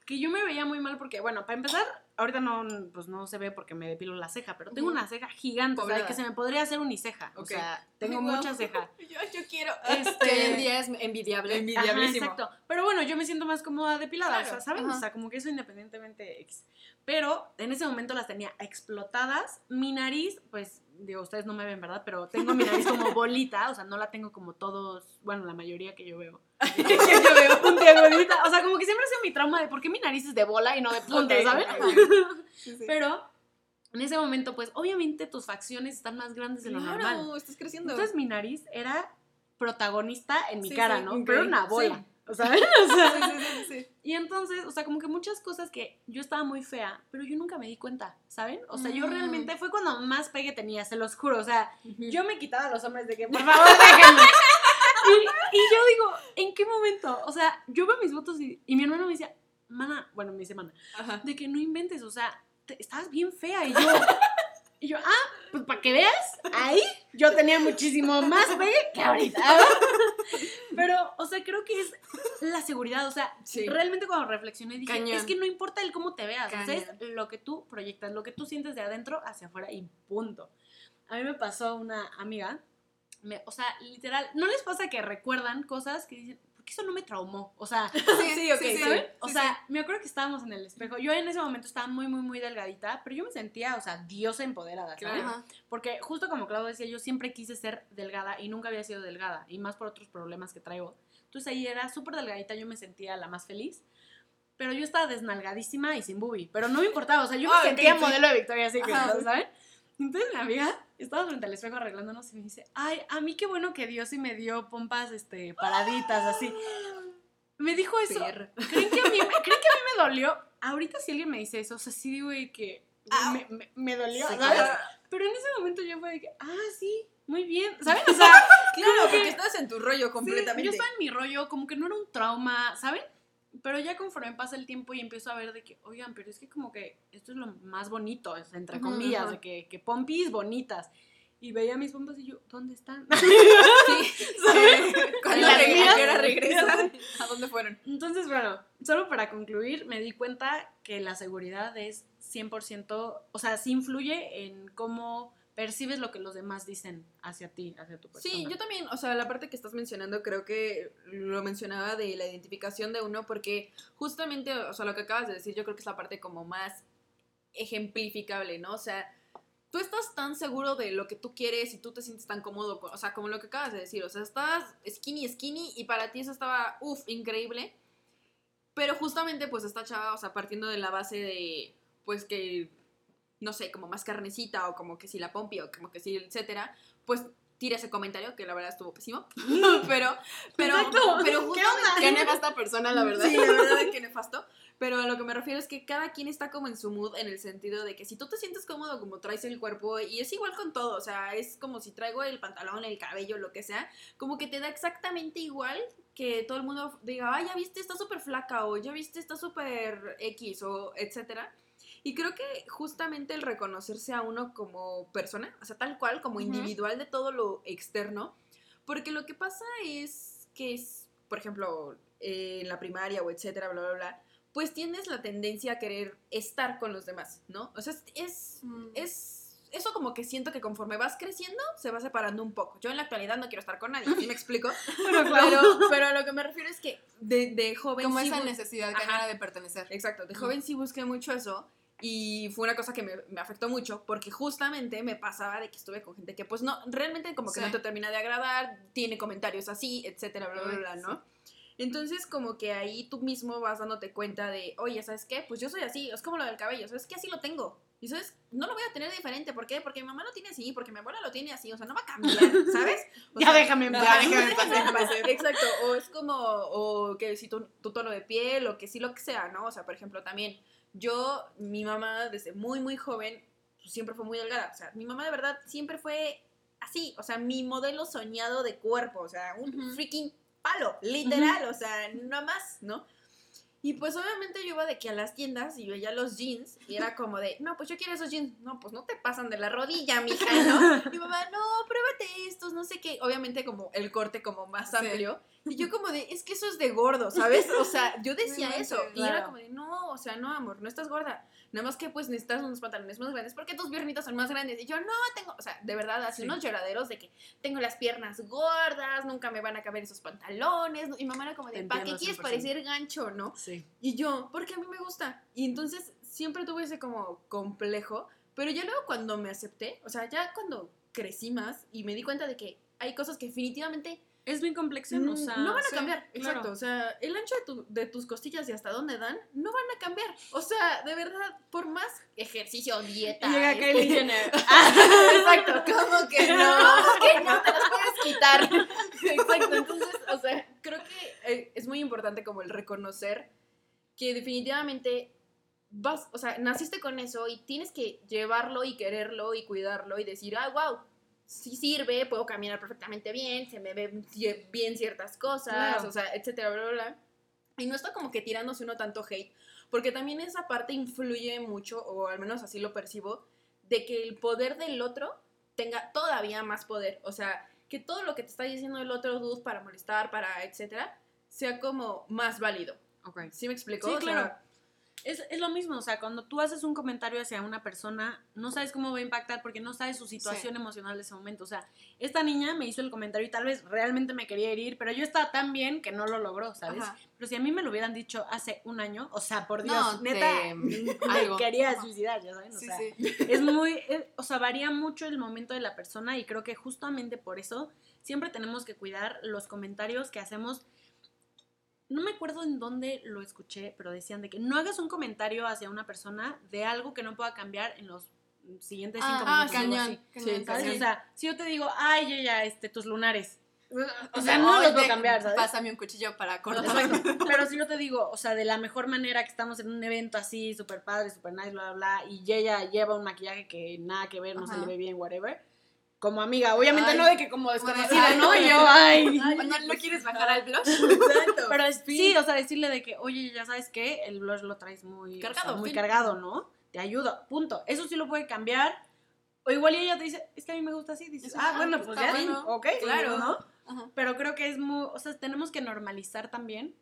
D: que yo me veía muy mal porque, bueno, para empezar, ahorita no, pues no se ve porque me depilo la ceja, pero tengo una ceja gigante, o sea, que se me podría hacer uniceja. O
C: Ok.
D: sea, tengo
C: Ay, guau.
D: mucha ceja.
C: Yo, yo quiero.
D: Este,
A: Que hoy en día es envidiable.
D: Ajá, exacto. Pero bueno, yo me siento más cómoda depilada,
A: Claro,
D: o sea, ¿saben?
A: ajá.
D: O sea, como que eso independientemente X. Pero en ese momento las tenía explotadas. Mi nariz, pues digo, ustedes no me ven, ¿verdad? Pero tengo mi nariz como bolita, o sea, no la tengo como todos, bueno, la mayoría que yo veo. que yo veo puntiagudita. O sea, como que siempre ha sido mi trauma de por qué mi nariz es de bola y no de punta,
C: Ok,
D: ¿saben?
C: ok. Sí, sí.
D: Pero en ese momento, pues, obviamente tus facciones están más grandes de lo normal.
C: Claro, estás creciendo.
D: Entonces mi nariz era protagonista en mi
C: Sí,
D: cara, ¿no?
C: ok,
D: Pero era una bola. O sea, o y entonces, o sea, como que muchas cosas que yo estaba muy fea, pero yo nunca me di cuenta, ¿saben? O sea, yo
C: Mm.
D: realmente fue cuando más pegue tenía, se los juro. O sea, yo me quitaba a los hombres de que, por favor, déjenme. Y, y yo digo, ¿en qué momento? O sea, yo veo mis fotos y, y mi hermano me decía, mana, bueno, me dice mana,
C: Ajá.
D: de que no inventes, o sea, te- estabas bien fea. Y yo, y yo ah, pues para que veas, ahí yo tenía muchísimo más pegue que ahorita. Pero, o sea, creo que es la seguridad, o sea,
C: Sí.
D: realmente cuando reflexioné dije,
C: Cañón.
D: es que no importa el cómo te veas, o sea, es lo que tú proyectas, lo que tú sientes de adentro hacia afuera y punto. A mí me pasó una amiga, me- o sea, literal, ¿no les pasa que recuerdan cosas que dicen, ¿por qué eso no me traumó? O sea,
C: Sí, sí, ok, sí.
D: ¿saben? O sea, me acuerdo que estábamos en el espejo. Yo en ese momento estaba muy, muy, muy delgadita, pero yo me sentía, o sea, diosa empoderada, ¿sabes?
C: Ajá.
D: Porque justo como Claudio decía, yo siempre quise ser delgada y nunca había sido delgada, y más por otros problemas que traigo. Entonces ahí era súper delgadita, yo me sentía la más feliz. Pero yo estaba desnalgadísima y sin boobie. Pero no me importaba, o sea, yo me
C: Ah,
D: sentía
C: sí.
D: modelo de Victoria's Secret. ¿saben? Entonces mi amiga estaba frente al espejo arreglándonos y me dice, ay, a mí qué bueno que Dios sí me dio pompas este, paraditas, así. Me dijo eso.
C: Perra.
D: ¿Creen que, a mí, me- ¿Creen que a mí me dolió? Ahorita si alguien me dice eso, o sea, sí digo que
C: Au.
D: me, me- me dolió,
C: Sí,
D: ¿sabes?
C: claro.
D: Pero en ese momento yo fue de que, ah, sí, muy bien, ¿saben? O sea,
C: Claro,
D: como que-
C: porque estás en tu rollo
D: sí,
C: completamente.
D: yo estaba en mi rollo, como que no era un trauma, ¿saben? Pero ya conforme pasa el tiempo y empiezo a ver de que, oigan, pero es que como que esto es lo más bonito, es entre comillas,
C: ajá.
D: de que, que pompis bonitas. Y veía mis pompas y yo, ¿dónde están?
C: Sí. ¿Cuándo
D: Las
C: reg-
D: mías-
C: ¿A qué hora regresan? ¿A dónde fueron?
D: Entonces, bueno, solo para concluir, me di cuenta que la seguridad es 100%, o sea, sí influye en cómo percibes lo que los demás dicen hacia ti, hacia tu persona.
C: Sí, yo también, o sea, la parte que estás mencionando creo que lo mencionaba de la identificación de uno porque justamente, o sea, lo que acabas de decir yo creo que es la parte como más ejemplificable, ¿no? O sea, tú estás tan seguro de lo que tú quieres y tú te sientes tan cómodo, con- o sea, como lo que acabas de decir, o sea, estás skinny, skinny y para ti eso estaba, uff, increíble. Pero justamente pues esta chava, o sea, partiendo de la base de, pues que, no sé, como más carnecita o como que si la pompi o como que si, etcétera, pues tira ese comentario que la verdad estuvo pésimo. pero, pero,
D: Exacto.
C: pero
D: ¿Qué onda?
C: qué nefasta persona, la verdad.
A: Sí,
C: la verdad es que nefasto. Pero a lo que me refiero es que cada quien está como en su mood en el sentido de que si tú te sientes cómodo como traes el cuerpo y es igual con todo, o sea, es como si traigo el pantalón, el cabello, lo que sea, como que te da exactamente igual que todo el mundo diga, ay, ya viste, está súper flaca o ya viste, está súper X o etcétera. Y creo que justamente el reconocerse a uno como persona, o sea, tal cual, como individual de todo lo externo, porque lo que pasa es que es, por ejemplo, eh, en la primaria o etcétera, bla, bla, bla, pues tienes la tendencia a querer estar con los demás, ¿no? O sea, es, es, es- eso como que siento que conforme vas creciendo se va separando un poco. Yo en la actualidad no quiero estar con nadie, ¿sí me explico?
D: Pero claro.
C: Pero, pero a lo que me refiero es que de, de joven
A: Como
C: sí
A: esa necesidad canera de pertenecer.
C: Exacto, de joven sí busqué mucho eso y fue una cosa que me, me afectó mucho porque justamente me pasaba de que estuve con gente que pues no, realmente como que
A: Sí.
C: no te termina de agradar, tiene comentarios así, etcétera, bla, bla, bla, ¿no? Entonces como que ahí tú mismo vas dándote cuenta de, oye, ¿sabes qué? Pues yo soy así, es como lo del cabello, ¿sabes qué? Así lo tengo. Y sabes, no lo voy a tener diferente, ¿por qué? Porque mi mamá lo tiene así, porque mi abuela lo tiene así, o sea, no va a cambiar, ¿sabes? O
D: Ya
C: sea,
D: déjame en paz.
C: déjame en paz. Exacto, o es como, o que si tu, tu tono de piel, o que sí lo que sea, ¿no? O sea, por ejemplo, también, yo, mi mamá desde muy, muy joven, pues, siempre fue muy delgada, o sea, mi mamá de verdad siempre fue así, o sea, mi modelo soñado de cuerpo, o sea, un freaking palo, literal, o sea, no más, ¿no? Y pues obviamente yo iba de que a las tiendas y veía los jeans y era como de, no, pues yo quiero esos jeans. No, pues no te pasan de la rodilla, mija, ¿no? Mi mamá, no, pruébate estos, no sé qué. Obviamente como el corte como más
A: Sí.
C: amplio. Y yo como de, es que eso es de gordo, ¿sabes? O sea, yo decía
A: No
C: eso. Y era como de, no, o sea, no, amor, no estás gorda. Nada más que pues necesitas unos pantalones más grandes porque tus piernitas son más grandes. Y yo, no, tengo, o sea, de verdad,
D: Sí.
C: unos lloraderos de que tengo las piernas gordas, nunca me van a caber esos pantalones. Y mamá era como de, ¿para qué quieres
D: 100%.
C: parecer gancho, no?
D: Sí.
C: Y yo, porque a mí me gusta. Y entonces siempre tuve ese como complejo, Pero ya luego cuando me acepté, o sea, ya cuando crecí más y me di cuenta de que hay cosas que definitivamente
D: Es bien complejo,
C: mm,
D: o sea.
C: no van a
D: sí,
C: cambiar.
D: claro.
C: Exacto. O sea, el ancho de, tu- de tus costillas y hasta dónde dan, no van a cambiar. O sea, de verdad, por más ejercicio, dieta.
D: Llega
C: este-
D: Kylie Jenner.
C: Exacto, ¿cómo que no? ¿Cómo que no te las puedes quitar? Exacto, entonces, o sea, creo que eh, es muy importante como el reconocer que definitivamente vas, o sea, naciste con eso y tienes que llevarlo y quererlo y cuidarlo y decir, ah, wow, sí sirve, puedo caminar perfectamente bien, se me ven bien ciertas cosas,
D: Claro.
C: o sea, etcétera, bla, bla, bla. Y no está como que tirándose uno tanto hate, porque también esa parte influye mucho, o al menos así lo percibo, de que el poder del otro tenga todavía más poder. O sea, que todo lo que te está diciendo el otro dude para molestar, para etcétera, sea como más válido.
D: Ok.
C: ¿Sí me explicó?
D: Sí,
C: O sea,
D: claro. Es, es lo mismo, o sea, cuando tú haces un comentario hacia una persona, no sabes cómo va a impactar porque no sabes su situación emocional de ese momento. O sea, esta niña me hizo el comentario y tal vez realmente me quería herir, pero yo estaba tan bien que no lo logró, ¿sabes?
A: Ajá.
D: Pero si a mí me lo hubieran dicho hace un año, o sea, por Dios,
A: No,
D: neta,
A: te-
D: me quería suicidar, ya saben. O
A: Sí,
D: sea,
A: sí.
D: es muy, o sea, varía mucho el momento de la persona y creo que justamente por eso siempre tenemos que cuidar los comentarios que hacemos. No me acuerdo en dónde lo escuché, pero decían de que no hagas un comentario hacia una persona de algo que no pueda cambiar en los siguientes cinco
A: Ah,
D: minutos. o algo
A: cañón, cañón,
C: Sí.
D: O sea, si yo te digo, ay, ella, este, tus lunares.
C: o sea,
D: no los
A: Oye,
D: puedo cambiar, ¿sabes?
A: Pásame un cuchillo para cortar.
D: Pero si yo te digo, o sea, de la mejor manera que estamos en un evento así, súper padre, súper nice, bla, bla, bla, y ella lleva un maquillaje que nada que ver, no se le ve bien, whatever. Como amiga, obviamente
A: Ay.
D: no de que como desconocida, ¿no?
A: ay,
D: Y yo, ay.
A: ¿No, ¿no quieres bajar al blush?
C: Exacto.
D: Pero es, sí, o sea, decirle de que, oye, ya sabes qué, el blush lo traes muy o sea,
C: Cargado,
D: muy
C: fin.
D: cargado, ¿no? Te ayudo, punto. Eso sí lo puede cambiar. O igual y ella te dice, es que a mí me gusta así. Dices, ah,
A: ah,
D: bueno,
A: pues
D: pues
A: está
D: ya,
A: bueno.
D: ok,
C: Claro.
D: ¿no?
A: Ajá.
D: Pero creo que es muy, o sea, tenemos que normalizar también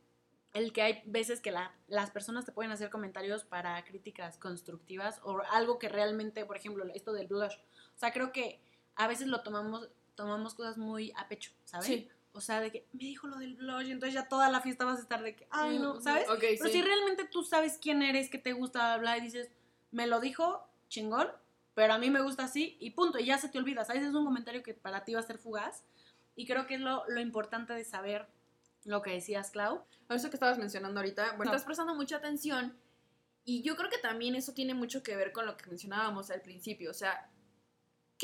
D: el que hay veces que la- las personas te pueden hacer comentarios para críticas constructivas o algo que realmente, por ejemplo, esto del blush. O sea, creo que a veces lo tomamos, tomamos cosas muy a pecho, ¿sabes?
C: Sí.
D: O sea, de que me dijo lo del blush y entonces ya toda la fiesta vas a estar de que, ay, no, ¿sabes?
C: Ok,
D: Pero
C: sí.
D: si realmente tú sabes quién eres, qué te gusta hablar y dices, me lo dijo, chingón, pero a mí me gusta así y punto, y ya se te olvida, ¿sabes? Es un comentario que para ti va a ser fugaz y creo que es lo, lo importante de saber lo que decías, Clau.
C: Eso que estabas mencionando ahorita, bueno,
D: No.
C: estás prestando mucha atención y yo creo que también eso tiene mucho que ver con lo que mencionábamos al principio, o sea,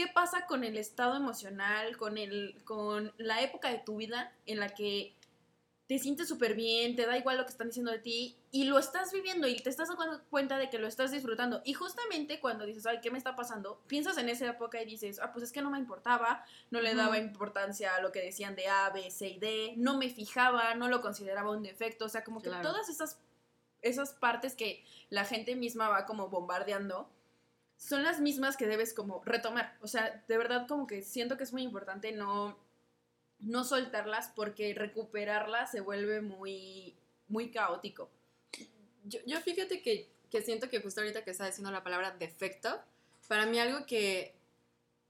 C: ¿qué pasa con el estado emocional, con, el, con la época de tu vida en la que te sientes súper bien, te da igual lo que están diciendo de ti y lo estás viviendo y te estás dando cuenta de que lo estás disfrutando? Y justamente cuando dices, ay, ¿qué me está pasando? Piensas en esa época y dices, ah, pues es que no me importaba, no le daba importancia a lo que decían de A, B, C y D, no me fijaba, no lo consideraba un defecto, o sea, como que
D: Claro.
C: todas esas, esas partes que la gente misma va como bombardeando son las mismas que debes como retomar, o sea, de verdad como que siento que es muy importante no, no soltarlas porque recuperarlas se vuelve muy, muy caótico.
A: Yo, yo fíjate que, que siento que justo ahorita que estaba diciendo la palabra defecto, para mí algo que,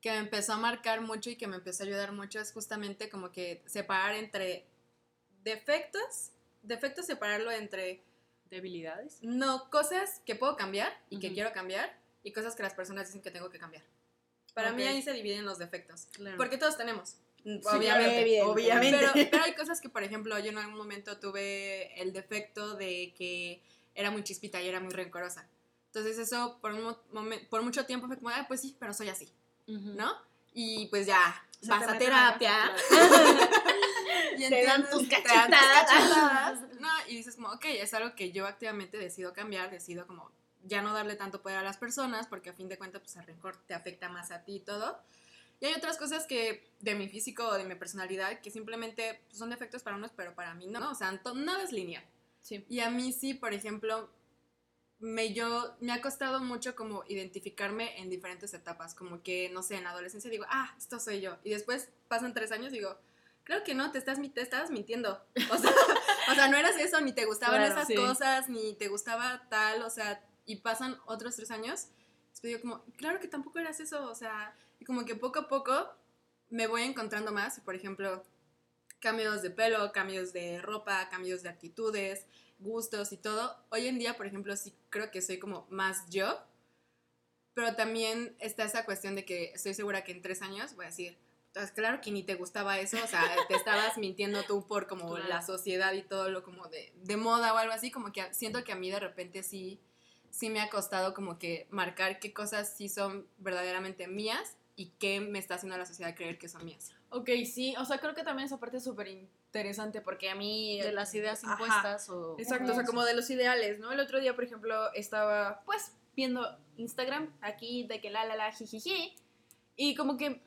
A: que me empezó a marcar mucho y que me empezó a ayudar mucho es justamente como que separar entre defectos, defectos separarlo entre
D: ¿Debilidades?
A: no cosas que puedo cambiar y que quiero cambiar y cosas que las personas dicen que tengo que cambiar. Para mí
D: Ok.
A: ahí se dividen los defectos,
D: Claro.
A: porque todos tenemos.
C: claro,
A: obviamente, obviamente. Pero, pero hay cosas que, por ejemplo, yo en algún momento tuve el defecto de que era muy chispita y era muy rencorosa. Entonces eso por, un mo- momen- por mucho tiempo fue como, ah, pues sí, pero soy así,
D: Ujú.
A: ¿no? Y pues ya,
D: Se
A: vas
D: te
A: a terapia. y
D: Te dan tus
A: te dan tus
D: cachetadas.
A: cachetadas, No, y dices como, ok, es algo que yo activamente decido cambiar, decido como ya no darle tanto poder a las personas, porque a fin de cuentas, pues el rencor te afecta más a ti y todo. Y hay otras cosas que de mi físico o de mi personalidad que simplemente pues, son defectos para unos, pero para mí no. O sea, nada es lineal.
C: Sí.
A: Y a mí sí, por ejemplo, me, yo, me ha costado mucho como identificarme en diferentes etapas. Como que, no sé, en la adolescencia digo, ah, esto soy yo. Y después pasan tres años y digo, creo que no, te, estás, te estabas mintiendo. O sea, o sea, no eras eso, ni te gustaban
D: Claro,
A: esas
C: sí.
A: cosas, ni te gustaba tal, o sea, y pasan otros tres años. Después digo como, claro que tampoco eras eso, o sea, y como que poco a poco me voy encontrando más, por ejemplo, cambios de pelo, cambios de ropa, cambios de actitudes, gustos y todo. Hoy en día, por ejemplo, sí creo que soy como más yo, pero también está esa cuestión de que estoy segura que en tres años voy a decir, pues claro que ni te gustaba eso, o sea, te estabas mintiendo tú por como
D: Claro.
A: la sociedad y todo lo como de, de moda o algo así, como que siento que a mí de repente sí, sí me ha costado como que marcar qué cosas sí son verdaderamente mías y qué me está haciendo la sociedad creer que son mías.
C: Ok, sí, o sea, creo que también esa parte es súper interesante porque a mí...
D: De las ideas
C: Ajá.
D: impuestas o...
C: Exacto, o sea, como de los ideales, ¿no? El otro día, por ejemplo, estaba pues viendo Instagram aquí de que la la la jijiji y como que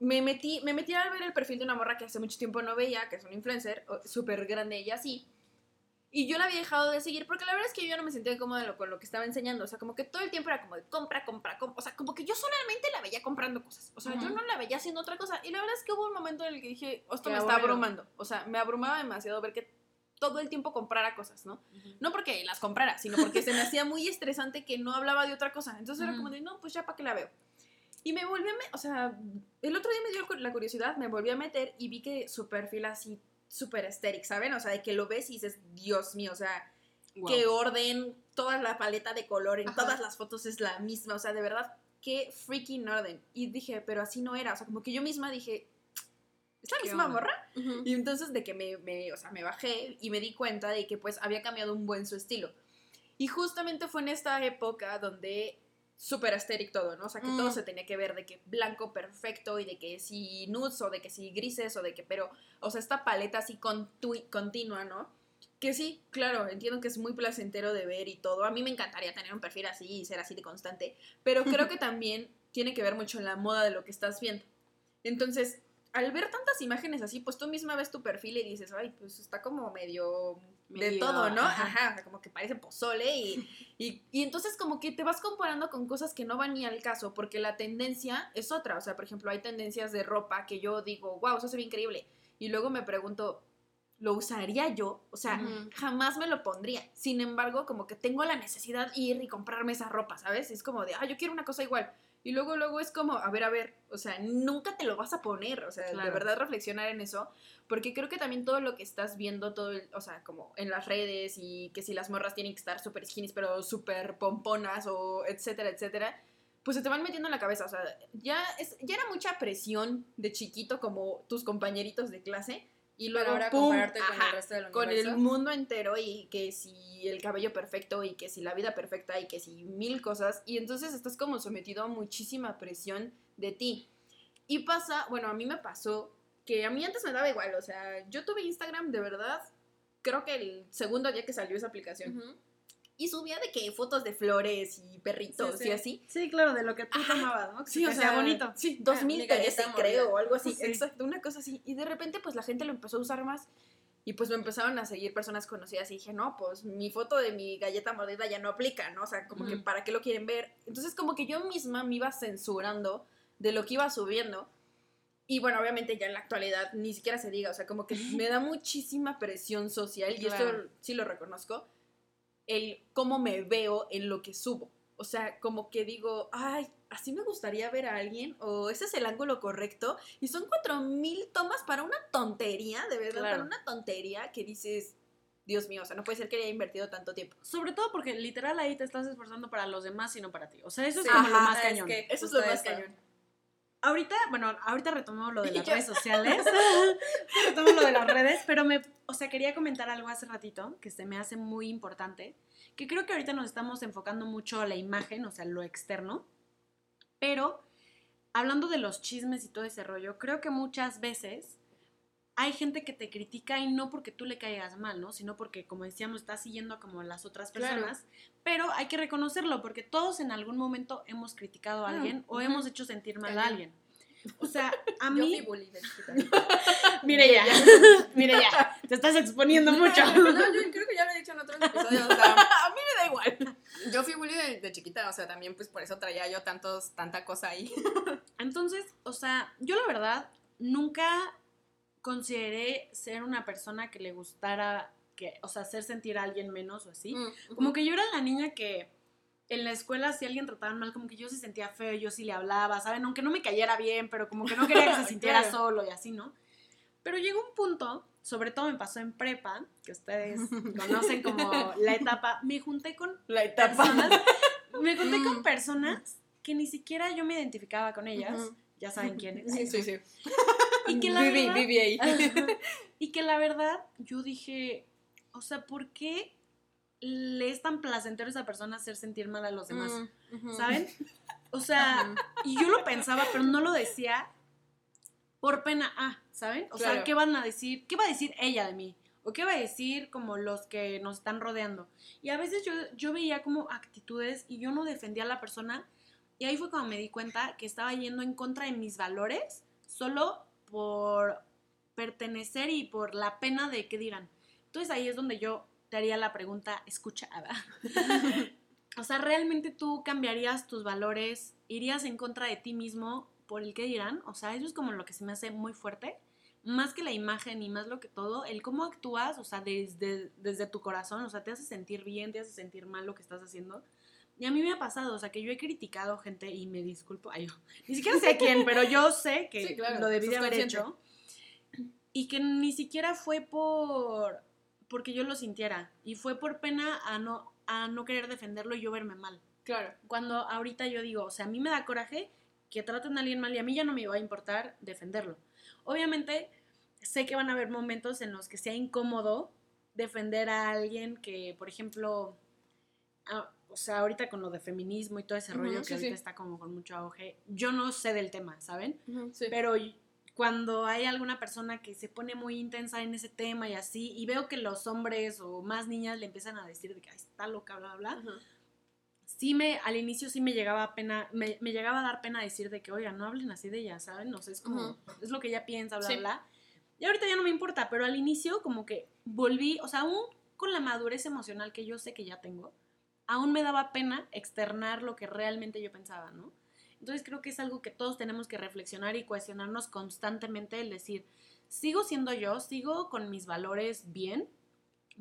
C: me metí, me metí a ver el perfil de una morra que hace mucho tiempo no veía, que es una influencer, súper grande ella sí. Y yo la había dejado de seguir porque la verdad es que yo no me sentía cómoda con lo que estaba enseñando. O sea, como que todo el tiempo era como de compra, compra, compra. O sea, como que yo solamente la veía comprando cosas. O sea, yo
A: Ujú.
C: no la veía haciendo otra cosa. Y la verdad es que hubo un momento en el que dije, esto
A: Qué
C: me está abrumando. O sea, me abrumaba demasiado ver que todo el tiempo comprara cosas, ¿no? No porque las comprara, sino porque se me hacía muy estresante que no hablaba de otra cosa. Entonces era
A: Ujú.
C: como de, no, pues ya para qué la veo. Y me volví a, o sea, el otro día me dio la curiosidad, me volví a meter y vi que su perfil así, súper estéril, ¿saben? O sea, de que lo ves y dices, Dios mío, o sea,
A: Wow.
C: qué orden, toda la paleta de color en
A: Ajá.
C: todas las fotos es la misma, o sea, de verdad, qué freaking orden. Y dije, pero así no era, o sea, como que yo misma dije, ¿es la
A: ¿Qué
C: misma
A: onda?
C: morra? Y entonces de que me, me, o sea, me bajé y me di cuenta de que pues había cambiado un buen su estilo. Y justamente fue en esta época donde súper asteric todo, ¿no? O sea, que
A: Mm.
C: todo se tenía que ver de que blanco perfecto y de que si nudes o de que si grises o de que, pero, o sea, esta paleta así continua, ¿no? Que sí, claro, entiendo que es muy placentero de ver y todo. A mí me encantaría tener un perfil así y ser así de constante, pero creo que también tiene que ver mucho en la moda de lo que estás viendo. Entonces, al ver tantas imágenes así, pues tú misma ves tu perfil y dices, ay, pues está como medio de todo, ¿no?
D: ajá.
C: Como que parece pozole y, y, y entonces como que te vas comparando con cosas que no van ni al caso, porque la tendencia es otra, o sea, por ejemplo, hay tendencias de ropa que yo digo, wow, eso se ve increíble, y luego me pregunto, ¿lo usaría yo? O sea, jamás me lo pondría. Sin embargo, como que tengo la necesidad de ir y comprarme esa ropa, ¿sabes? Es como de, ah, yo quiero una cosa igual. Y luego, luego es como, a ver, a ver, o sea, nunca te lo vas a poner, o sea, de
D: Claro.
C: verdad reflexionar en eso, porque creo que también todo lo que estás viendo, todo, el- o sea, como en las redes y que si las morras tienen que estar súper skinny, pero súper pomponas o etcétera, etcétera, pues se te van metiendo en la cabeza, o sea, ya, es, ya era mucha presión de chiquito como tus compañeritos de clase, y luego
A: ahora
C: ¡pum!
A: compararte con el resto del
C: con
A: universo.
C: el mundo entero y que si el cabello perfecto y que si la vida perfecta y que si mil cosas y entonces estás como sometido a muchísima presión de ti. Y pasa, bueno, a mí me pasó que a mí antes me daba igual, o sea, yo tuve Instagram de verdad, creo que el segundo día que salió esa aplicación
A: Ujú.
C: Y subía de que fotos de flores y perritos
A: Sí, sí.
C: y así.
D: Sí, claro, de lo que tú
C: Ajá.
D: tomabas, ¿no? Que
C: Sí, o sea,
D: hacía bonito.
C: Sí,
A: mi
C: 2013
A: galleta
C: creo, o algo así.
D: Sí.
C: Exacto, una cosa así. Y de repente, pues la gente lo empezó a usar más. Y pues me empezaron a seguir personas conocidas y dije, no, pues mi foto de mi galleta mordida ya no aplica, ¿no? O sea, como que
A: Ujú.
C: para qué lo quieren ver. Entonces, como que yo misma me iba censurando de lo que iba subiendo. Y bueno, obviamente ya en la actualidad ni siquiera se diga, o sea, como que me da muchísima presión social, y
D: Claro.
C: esto sí lo reconozco, el cómo me veo en lo que subo. O sea, como que digo, ay, así me gustaría ver a alguien, o ese es el ángulo correcto, y son cuatro mil tomas para una tontería, de verdad,
D: Claro.
C: para una tontería que dices, Dios mío, o sea, no puede ser que haya invertido tanto tiempo.
D: Sobre todo porque literal ahí te estás esforzando para los demás y no para ti. O sea, eso es
A: Sí.
D: como lo más
A: es
D: cañón.
A: que-
C: Eso es lo más cañón.
D: Ahorita, bueno, ahorita retomamos lo de las redes sociales. retomamos lo de las redes, pero me, o sea, quería comentar algo hace ratito que se me hace muy importante, que creo que ahorita nos estamos enfocando mucho a la imagen, o sea, lo externo, pero hablando de los chismes y todo ese rollo, creo que muchas veces hay gente que te critica y no porque tú le caigas mal, ¿no? Sino porque, como decíamos, estás siguiendo como las otras
C: Claro.
D: personas. Pero hay que reconocerlo porque todos en algún momento hemos criticado a
C: Ah,
D: alguien o hemos hecho sentir mal a alguien. O sea, a
A: Yo
D: mí...
A: fui bully de chiquita.
D: Mire ya, mire ya, te estás exponiendo mucho.
A: No, yo creo que ya lo he dicho en otros episodios. o sea,
C: A mí me da igual.
A: yo fui bully de, de chiquita, o sea, también pues por eso traía yo tantos, tanta cosa ahí.
D: Entonces, o sea, yo la verdad nunca consideré ser una persona que le gustara, que, o sea, hacer sentir a alguien menos o así.
A: Mm,
D: Como que yo era la niña que en la escuela si alguien trataba mal, como que yo se sentía feo, yo sí le hablaba, ¿saben? Aunque no me cayera bien, pero como que no quería que se sintiera
C: Claro.
D: solo y así, ¿no? Pero llegó un punto, sobre todo me pasó en prepa, que ustedes conocen como la etapa, me junté con
C: La etapa.
D: personas, me junté con
A: Mm.
D: personas que ni siquiera yo me identificaba con ellas, ya saben quiénes.
A: Sí, sí, sí.
D: Y que la
A: Vivi,
D: verdad-
A: Vivi ahí.
D: y que la verdad, yo dije, o sea, ¿por qué le es tan placentero a esa persona hacer sentir mal a los demás?
A: Mm, ujú.
D: ¿Saben? O sea, y yo lo pensaba, pero no lo decía por pena, ah, ¿saben? O sea. ¿qué van a decir? ¿Qué va a decir ella de mí? ¿O qué va a decir como los que nos están rodeando? Y a veces yo, yo veía como actitudes y yo no defendía a la persona. Y ahí fue cuando me di cuenta que estaba yendo en contra de mis valores solo por pertenecer y por la pena de que digan. Entonces ahí es donde yo te haría la pregunta escuchada. o sea, ¿realmente tú cambiarías tus valores? ¿Irías en contra de ti mismo por el que dirán? O sea, eso es como lo que se me hace muy fuerte. Más que la imagen y más lo que todo, el cómo actúas, o sea, desde, desde tu corazón, o sea, te hace sentir bien, te hace sentir mal lo que estás haciendo. Y a mí me ha pasado, o sea, que yo he criticado gente y me disculpo, ay, yo, ni siquiera sé quién, pero yo sé que
A: Sí, claro,
D: lo debí de haber
A: consciente.
D: hecho. Y que ni siquiera fue por porque yo lo sintiera y fue por pena a no a no querer defenderlo y yo verme mal.
A: Claro.
D: Cuando ahorita yo digo, o sea, a mí me da coraje que traten a alguien mal y a mí ya no me va a importar defenderlo. Obviamente sé que van a haber momentos en los que sea incómodo defender a alguien que, por ejemplo, sea, ahorita con lo de feminismo y todo ese
A: Ujú,
D: rollo que
A: sí,
D: ahorita
A: sí.
D: está como con mucho auge, yo no sé del tema, ¿saben?
A: Ujú, sí.
D: Pero cuando hay alguna persona que se pone muy intensa en ese tema y así, y veo que los hombres o más niñas le empiezan a decir de que "Ay, está loca, bla, bla, bla,
A: Ujú.
D: sí me, al inicio sí me llegaba pena, me, me llegaba a dar pena decir de que, oiga, no hablen así de ella, ¿saben? No sé, es como, es lo que ella piensa, bla, bla. Y ahorita ya no me importa, pero al inicio como que volví, o sea, aún con la madurez emocional que yo sé que ya tengo, aún me daba pena externar lo que realmente yo pensaba, ¿no? Entonces creo que es algo que todos tenemos que reflexionar y cuestionarnos constantemente, el decir, sigo siendo yo, sigo con mis valores bien,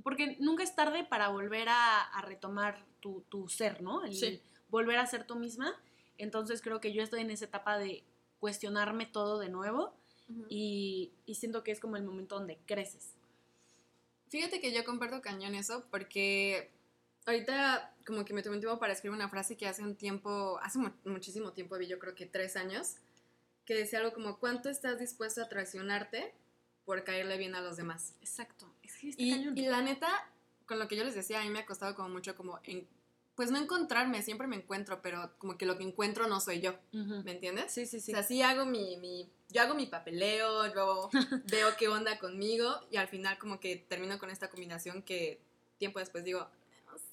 D: porque nunca es tarde para volver a, a retomar tu, tu ser, ¿no? El
A: Sí.
D: volver a ser tú misma. Entonces creo que yo estoy en esa etapa de cuestionarme todo de nuevo y, y siento que es como el momento donde creces.
A: Fíjate que yo comparto cañón eso porque ahorita como que me tomé un tiempo para escribir una frase que hace un tiempo, hace mu- muchísimo tiempo vi, yo creo que tres años, que decía algo como, ¿cuánto estás dispuesto a traicionarte por caerle bien a los demás?
D: Exacto. Es que está
A: Y, la neta, con lo que yo les decía, a mí me ha costado como mucho como, en, pues no encontrarme, siempre me encuentro, pero como que lo que encuentro no soy yo. ¿me entiendes?
D: Sí, sí, sí.
A: O sea, sí hago mi, mi, yo hago mi papeleo, yo veo qué onda conmigo y al final como que termino con esta combinación que tiempo después digo,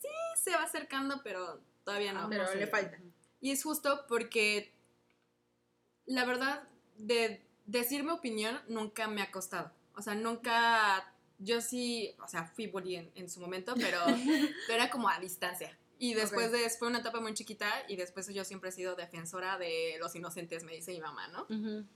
A: sí, se va acercando, pero todavía no.
C: Pero le falta.
A: Y es justo porque la verdad de decir mi opinión nunca me ha costado. O sea, nunca, yo sí, o sea, fui bully en, en su momento, pero, pero era como a distancia. Y después
C: Ok.
A: de, fue una etapa muy chiquita y después yo siempre he sido defensora de los inocentes, me dice mi mamá, ¿no?
D: Ujú.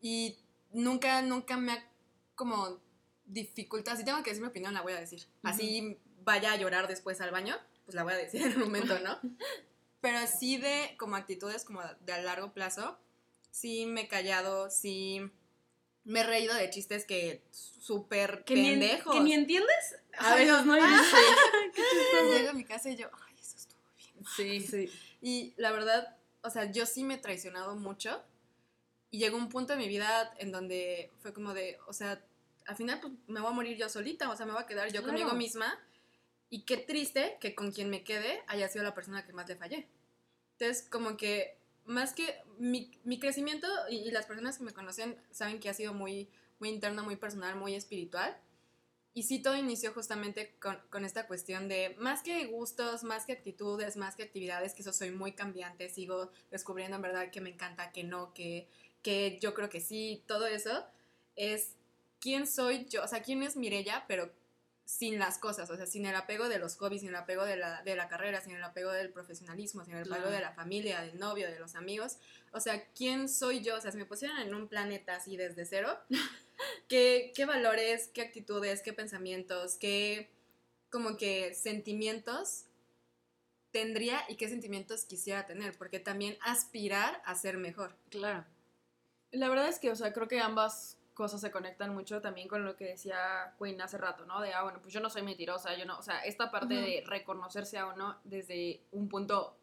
A: Y nunca, nunca me ha como dificultado. Si tengo que decir mi opinión, la voy a decir. Así vaya a llorar después al baño, pues la voy a decir en un momento, ¿no? Pero sí de como actitudes como de a largo plazo, sí me he callado, sí me he reído de chistes que súper
D: Que ni, en-
A: pendejos.
D: que ni entiendes a veces, ¿no? Y
A: ah,
D: dices,
A: Llego a mi casa y yo, ay, eso estuvo bien.
C: Sí, sí.
A: Y la verdad, o sea, yo sí me he traicionado mucho. Y llegó un punto en mi vida en donde fue como de, o sea, al final pues, me voy a morir yo solita, o sea, me voy a quedar yo
D: Claro.
A: conmigo misma. Y qué triste que con quien me quede haya sido la persona que más le fallé. Entonces, como que más que mi, mi crecimiento y, y las personas que me conocen saben que ha sido muy, muy interno, muy personal, muy espiritual. Y sí, todo inició justamente con, con esta cuestión de más que gustos, más que actitudes, más que actividades, que eso soy muy cambiante, sigo descubriendo en verdad que me encanta, que no, que, que yo creo que sí, todo eso es quién soy yo, o sea, quién es Mirella, pero sin las cosas, o sea, sin el apego de los hobbies, sin el apego de la, de la carrera, sin el apego del profesionalismo, sin el apego
D: Claro.
A: de la familia, del novio, de los amigos. O sea, ¿quién soy yo? O sea, si me pusieran en un planeta así desde cero, ¿qué, qué valores, qué actitudes, qué pensamientos, qué como que sentimientos tendría y qué sentimientos quisiera tener? Porque también aspirar a ser mejor.
D: Claro.
C: La verdad es que, o sea, creo que ambas cosas se conectan mucho también con lo que decía Queen hace rato, ¿no? De, ah, bueno, pues yo no soy mentirosa, yo no, o sea, esta parte
A: Ujú.
C: de reconocerse a uno desde un punto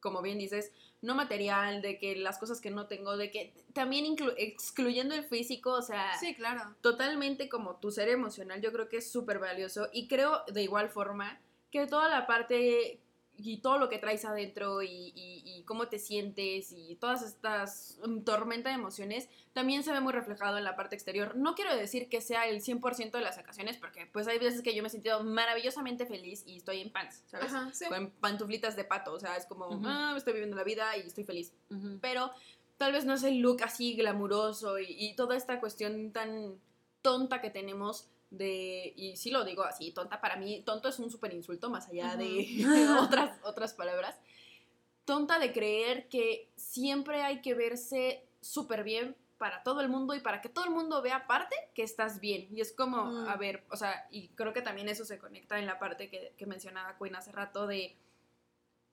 C: como bien dices, no material, de que las cosas que no tengo, de que también excluyendo el físico, o sea,
A: Sí, claro.
C: totalmente como tu ser emocional, yo creo que es súper valioso y creo de igual forma que toda la parte y todo lo que traes adentro y, y- y cómo te sientes y todas estas mm, tormenta de emociones también se ve muy reflejado en la parte exterior. No quiero decir que sea el 100% de las ocasiones porque pues hay veces que yo me he sentido maravillosamente feliz y estoy en pants, ¿sabes?
A: Ajá, sí.
C: Con pantuflitas de pato, o sea, es como, ah, estoy viviendo la vida y estoy feliz
D: Ujú.
C: pero tal vez no es el look así glamuroso y, y toda esta cuestión tan tonta que tenemos de, y sí lo digo así, tonta para mí, tonto es un súper insulto más allá de otras, otras palabras, tonta de creer que siempre hay que verse súper bien para todo el mundo y para que todo el mundo vea aparte que estás bien. Y es como,
A: Mm.
C: a ver, o sea, y creo que también eso se conecta en la parte que, que mencionaba Queen hace rato de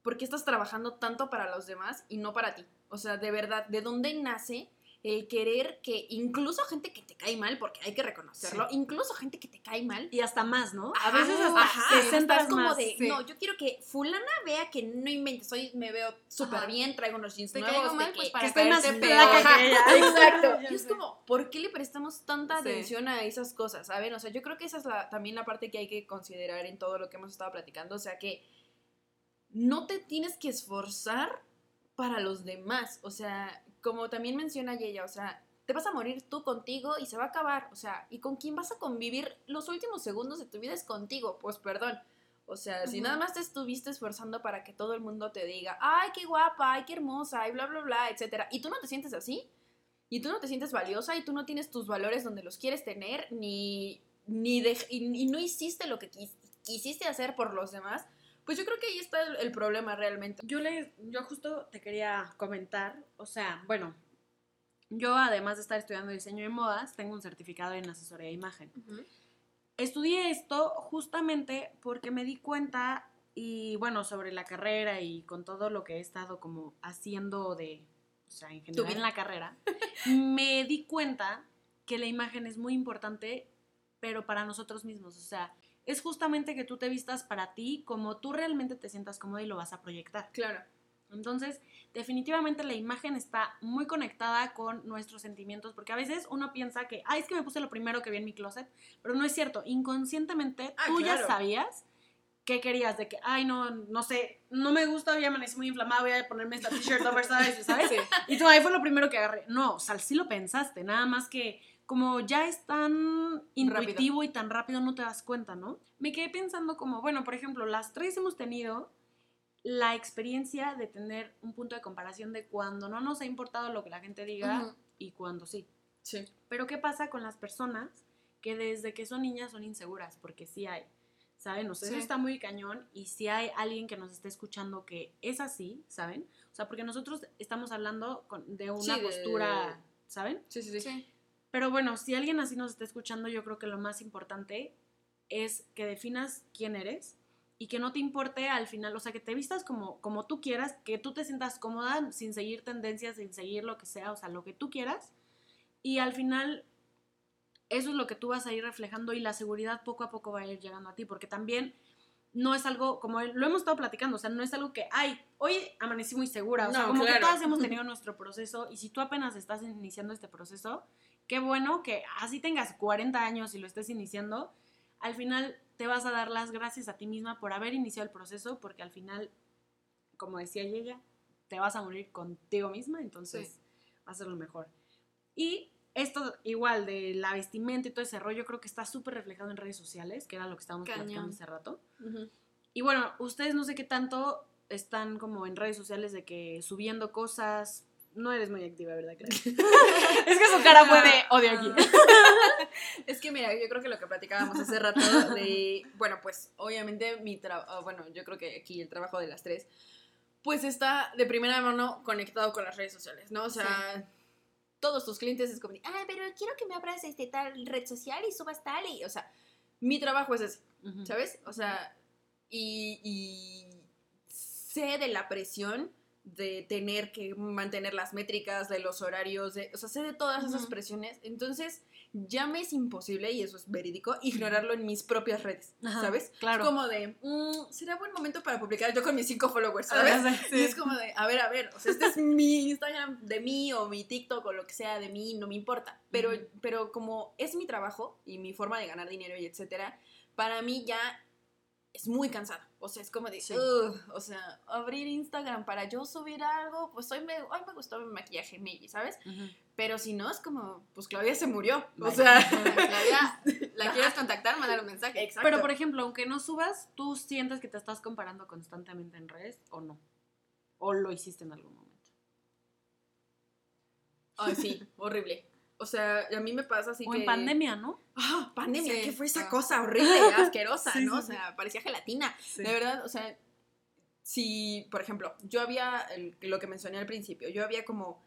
C: ¿por qué estás trabajando tanto para los demás y no para ti? O sea, de verdad, ¿de dónde nace el querer que incluso gente que te cae mal, porque hay que reconocerlo, incluso gente que te cae mal,
D: Y hasta más, ¿no? A veces hasta
C: ajá,
D: te
C: estás como
D: más.
C: de,
A: sí.
C: no, yo quiero que fulana vea que no inventes, hoy me veo súper bien, traigo unos jeans
A: Te
C: nuevos,
A: caigo
C: de
A: mal,
C: que-
A: pues
D: que
A: para
D: estoy más que ella.
C: Exacto. Y es como, ¿por qué le prestamos tanta
A: Sí.
C: atención a esas cosas? ¿Saben? O sea, yo creo que esa es la, también la parte que hay que considerar en todo lo que hemos estado platicando. O sea, que no te tienes que esforzar para los demás. O sea, como también menciona ella, o sea, te vas a morir tú contigo y se va a acabar. O sea, ¿y con quién vas a convivir los últimos segundos de tu vida es contigo? Pues perdón. O sea, si nada más te estuviste esforzando para que todo el mundo te diga, ay, qué guapa, ay, qué hermosa, y bla, bla, bla, etcétera, y tú no te sientes así, y tú no te sientes valiosa, y tú no tienes tus valores donde los quieres tener, ni, ni dej- y, y no hiciste lo que quis- quisiste hacer por los demás, pues yo creo que ahí está el, el problema realmente.
D: Yo le, yo justo te quería comentar, o sea, bueno, yo además de estar estudiando diseño de modas, tengo un certificado en asesoría de imagen. Estudié esto justamente porque me di cuenta y bueno, sobre la carrera y con todo lo que he estado como haciendo de, o sea, en general en la carrera, me di cuenta que la imagen es muy importante, pero para nosotros mismos, o sea, es justamente que tú te vistas para ti como tú realmente te sientas cómoda y lo vas a proyectar.
C: Claro.
D: Entonces, definitivamente la imagen está muy conectada con nuestros sentimientos, porque a veces uno piensa que, ay, es que me puse lo primero que vi en mi closet, pero no es cierto. Inconscientemente
C: Ah,
D: tú ya sabías qué querías, de que, ay, no, no sé, no me gusta, hoy amanecí muy inflamada, voy a ponerme esta t-shirt oversize, ¿sabes?
A: Sí.
D: Y tú, ahí fue lo primero que agarré. No, o sea, sí lo pensaste, nada más que como ya es tan intuitivo y tan rápido, no te das cuenta, ¿no? Me quedé pensando como, bueno, por ejemplo, las tres hemos tenido la experiencia de tener un punto de comparación de cuando no nos ha importado lo que la gente diga y cuando sí.
C: Sí.
D: Pero ¿qué pasa con las personas que desde que son niñas son inseguras? Porque sí hay, ¿saben? O sea, eso está muy cañón y si hay alguien que nos esté escuchando que es así, ¿saben? O sea, porque nosotros estamos hablando con- de una
C: Sí, de-
D: postura, ¿saben?
C: Sí, sí, sí.
A: Sí.
D: Pero bueno, si alguien así nos está escuchando, yo creo que lo más importante es que definas quién eres y que no te importe al final, o sea, que te vistas como, como tú quieras, que tú te sientas cómoda sin seguir tendencias, sin seguir lo que sea, o sea, lo que tú quieras. Y al final, eso es lo que tú vas a ir reflejando y la seguridad poco a poco va a ir llegando a ti, porque también no es algo, como lo hemos estado platicando, o sea, no es algo que, ay, hoy amanecí muy segura, o sea, como que todas hemos tenido nuestro proceso y si tú apenas estás iniciando este proceso, qué bueno que así tengas 40 años y lo estés iniciando, al final te vas a dar las gracias a ti misma por haber iniciado el proceso, porque al final, como decía ella, te vas a morir contigo misma, entonces
A: Sí.
D: va a ser lo mejor. Y esto igual de la vestimenta y todo ese rollo, creo que está súper reflejado en redes sociales, que era lo que estábamos
A: Cañón.
D: platicando hace rato. Y bueno, ustedes no sé qué tanto están como en redes sociales de que subiendo cosas. No eres muy activa, ¿verdad, Clara? es que su cara fue de odio aquí.
C: Es que mira, yo creo que lo que platicábamos hace rato de, bueno, pues obviamente mi trabajo, bueno, yo creo que aquí el trabajo de las tres, pues está de primera mano conectado con las redes sociales, ¿no? O sea, todos tus clientes es como, ay, pero quiero que me abras este tal red social y subas tal y, o sea, mi trabajo es ese. ¿sabes? O sea, y, y sé de la presión de tener que mantener las métricas, de los horarios, de, o sea, sé de todas esas
A: Ujú.
C: presiones. Entonces, ya me es imposible, y eso es verídico, ignorarlo en mis propias redes,
D: Ajá,
C: ¿sabes?
D: claro.
C: Es como de, mm, será buen momento para publicar yo con mis cinco followers, ¿sabes?
D: Ajá, sí.
C: Y es como de, a ver, a ver, o sea, este es mi Instagram de mí o mi TikTok o lo que sea de mí, no me importa. Pero, pero como es mi trabajo y mi forma de ganar dinero y etcétera, para mí ya es muy cansado. O sea, es como de,
D: Sí.
C: O sea, abrir Instagram para yo subir algo, pues hoy me, hoy me gustó mi maquillaje, maybe, ¿sabes? Pero si no, es como, pues Claudia se murió. O sea,
A: Claudia, ¿la quieres contactar? Mandar un mensaje.
C: exacto.
D: Pero, por ejemplo, aunque no subas, ¿tú sientes que te estás comparando constantemente en redes o no? ¿O lo hiciste en algún momento?
C: Ay, sí, horrible. O sea, a mí me pasa así
D: o
C: que...
D: en pandemia, ¿no?
C: Ah, pandemia,
A: Sí.
C: ¿qué fue esa
A: Ah.
C: cosa horrible, asquerosa,
D: Sí,
C: ¿no?
D: sí,
C: o sea, parecía gelatina. De verdad, o sea, si, por ejemplo, yo había, el- lo que mencioné al principio, yo había como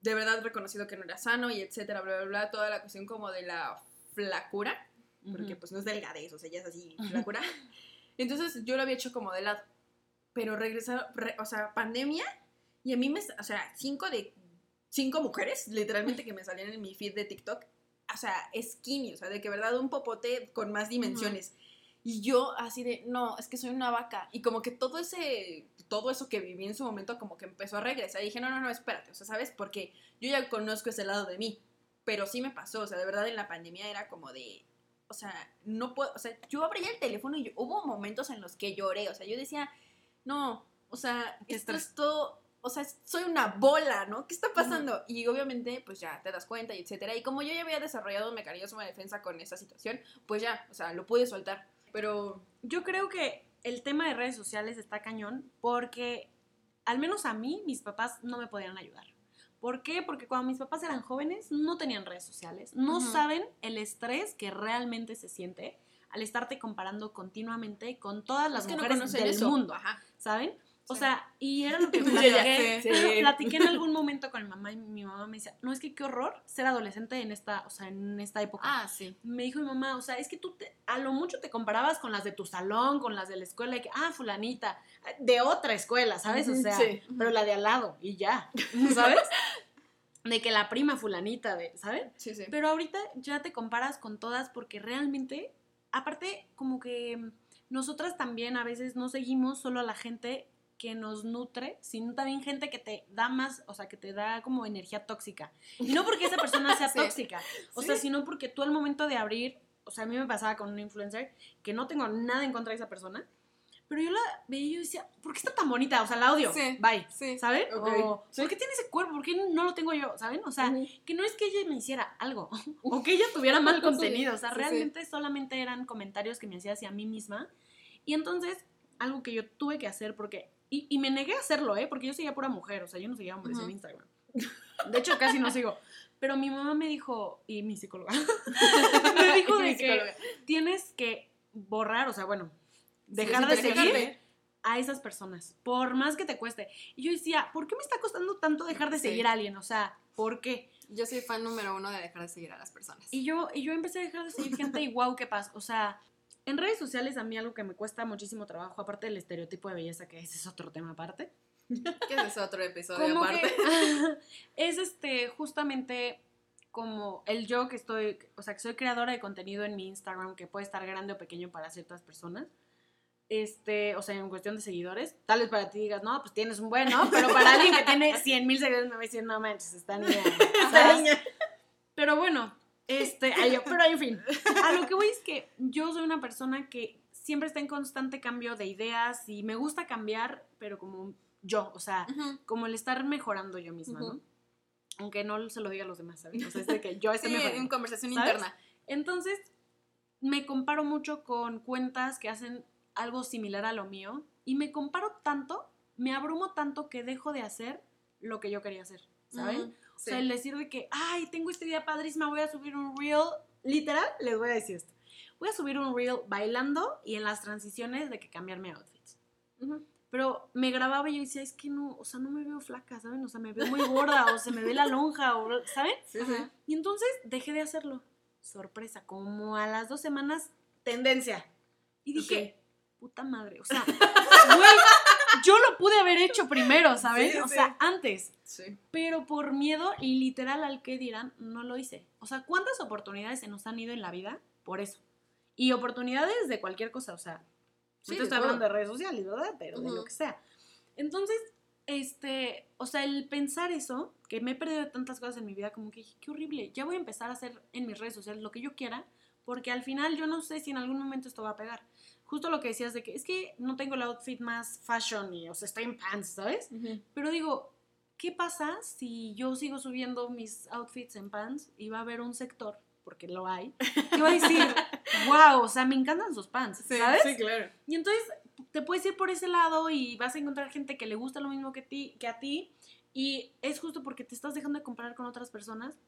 C: de verdad reconocido que no era sano y etcétera, bla, bla, bla, toda la cuestión como de la flacura, porque pues no es delgadez, o sea, ya es así, flacura. Entonces yo lo había hecho como de lado. Pero regresaron, re- o sea, pandemia, y a mí me, o sea, cinco de, cinco mujeres, literalmente, que me salían en mi feed de TikTok, o sea, skinny, o sea, de que verdad un popote con más dimensiones. Y yo así de, no, es que soy una vaca. Y como que todo ese, todo eso que viví en su momento como que empezó a regresar. Y dije, no, no, no, espérate, o sea, ¿sabes? Porque yo ya conozco ese lado de mí. Pero sí me pasó, o sea, de verdad en la pandemia era como de, o sea, no puedo, o sea, yo abría el teléfono y yo- hubo momentos en los que lloré, o sea, yo decía, no, o sea, esto es todo, o sea, soy una bola, ¿no? ¿Qué está pasando? Y obviamente, pues ya te das cuenta y etcétera. Y como yo ya había desarrollado un mecanismo de defensa con esa situación, pues ya, o sea, lo pude soltar. Pero,
D: Yo creo que el tema de redes sociales está cañón porque, al menos a mí, mis papás no me podían ayudar. ¿Por qué? Porque cuando mis papás eran jóvenes no tenían redes sociales, no
A: Ujú.
D: saben el estrés que realmente se siente al estarte comparando continuamente con todas las
C: es que no
D: mujeres
C: conocen
D: del
C: eso.
D: mundo,
C: Ajá.
D: ¿saben? O
C: Sí.
D: sea, y era lo que platiqué.
C: Sí.
D: platiqué en algún momento con mi mamá y mi mamá me decía, no, es que qué horror ser adolescente en esta, o sea, en esta época
A: Ah, sí.
D: me dijo mi mamá, o sea, es que tú te- a lo mucho te comparabas con las de tu salón, con las de la escuela, y que, ah, fulanita, de otra escuela, ¿sabes? O sea,
C: sí.
D: pero la de al lado, y ya, ¿sabes? De que la prima fulanita, de, ¿sabes?
C: Sí, sí.
D: Pero ahorita ya te comparas con todas porque realmente, aparte, como que nosotras también a veces no seguimos solo a la gente que nos nutre, sino también gente que te da más, o sea, que te da como energía tóxica. Y no porque esa persona sea
A: Sí.
D: tóxica, o sea,
C: Sí.
D: sino porque tú al momento de abrir, o sea, a mí me pasaba con un influencer que no tengo nada en contra de esa persona, pero yo la veía y yo decía, ¿por qué está tan bonita? O sea, la odio.
A: Sí.
D: Bye.
A: Sí.
D: ¿Saben?
C: Ok.
D: O, ¿por qué tiene ese cuerpo? ¿Por qué no lo tengo yo? ¿Saben? O sea, que no es que ella me hiciera algo o que ella tuviera mal contenido, o sea,
A: sí.
D: realmente solamente eran comentarios que me hacía hacia mí misma. Y entonces, algo que yo tuve que hacer porque, y, y me negué a hacerlo, ¿eh? Porque yo seguía pura mujer, o sea, yo no seguía hombres
A: Ujú.
D: en Instagram. De hecho, casi no sigo. Pero mi mamá me dijo, y mi psicóloga, me dijo de que tienes que borrar, o sea, bueno, dejar
C: sí,
D: de seguir
C: dejarte.
D: a esas personas, por más que te cueste. Y yo decía, ¿por qué me está costando tanto dejar de
A: Sí.
D: seguir a alguien? O sea, ¿por qué?
A: Yo soy fan número uno de dejar de seguir a las personas.
D: Y yo, y yo empecé a dejar de seguir gente y wow, qué pasa. O sea, en redes sociales a mí algo que me cuesta muchísimo trabajo, aparte del estereotipo de belleza, que ese es otro tema aparte,
A: Que ese es otro episodio aparte.
D: que es este, justamente como el yo que estoy, o sea, que soy creadora de contenido en mi Instagram, que puede estar grande o pequeño para ciertas personas. Este, o sea, en cuestión de seguidores, tal vez para ti digas, no, pues tienes un buen, ¿no? Pero para alguien que tiene 100 mil seguidores me va a decir, no manches, está niña.
C: Esta niña.
D: Pero bueno, este, pero en fin, a lo que voy es que yo soy una persona que siempre está en constante cambio de ideas y me gusta cambiar, pero como yo, o sea, como el estar mejorando yo misma, ¿no? Aunque no se lo diga a los demás, ¿sabes? O sea, es de que yo esté
A: Sí,
D: mejorando.
A: en conversación
D: ¿sabes?
A: interna.
D: Entonces, me comparo mucho con cuentas que hacen algo similar a lo mío y me comparo tanto, me abrumo tanto que dejo de hacer lo que yo quería hacer, ¿saben? O sea, el decir de que, ay, tengo esta idea padrísima, voy a subir un reel, literal, les voy a decir esto. Voy a subir un reel bailando y en las transiciones de que cambiarme outfits.
C: Ujú.
D: Pero me grababa y yo decía, es que no, o sea, no me veo flaca, ¿saben? O sea, me veo muy gorda o se me ve la lonja, o, ¿saben?
C: Sí, sí.
D: Y entonces dejé de hacerlo. Sorpresa, como a las dos semanas, tendencia. Y dije, puta madre, o sea, güey, yo lo pude haber hecho primero, ¿sabes?
A: Sí,
D: o
A: sí.
D: sea, antes.
C: Sí.
D: Pero por miedo y literal al que dirán, no lo hice. O sea, ¿cuántas oportunidades se nos han ido en la vida por eso? Y oportunidades de cualquier cosa, o sea,
C: Sí,
D: te estoy hablando de redes sociales, ¿verdad? Pero de lo que sea. Entonces, este, o sea, el pensar eso, que me he perdido de tantas cosas en mi vida, como que dije, qué horrible, ya voy a empezar a hacer en mis redes sociales lo que yo quiera, porque al final yo no sé si en algún momento esto va a pegar. Justo lo que decías de que es que no tengo el outfit más fashion y, o sea, estoy en pants, ¿sabes? Pero digo, ¿qué pasa si yo sigo subiendo mis outfits en pants y va a haber un sector, porque lo hay, que va a decir, wow, o sea, me encantan sus pants, ¿sabes?
C: Sí, claro.
D: Y entonces te puedes ir por ese lado y vas a encontrar gente que le gusta lo mismo que, ti, que a ti. Y es justo porque te estás dejando de comparar con otras personas.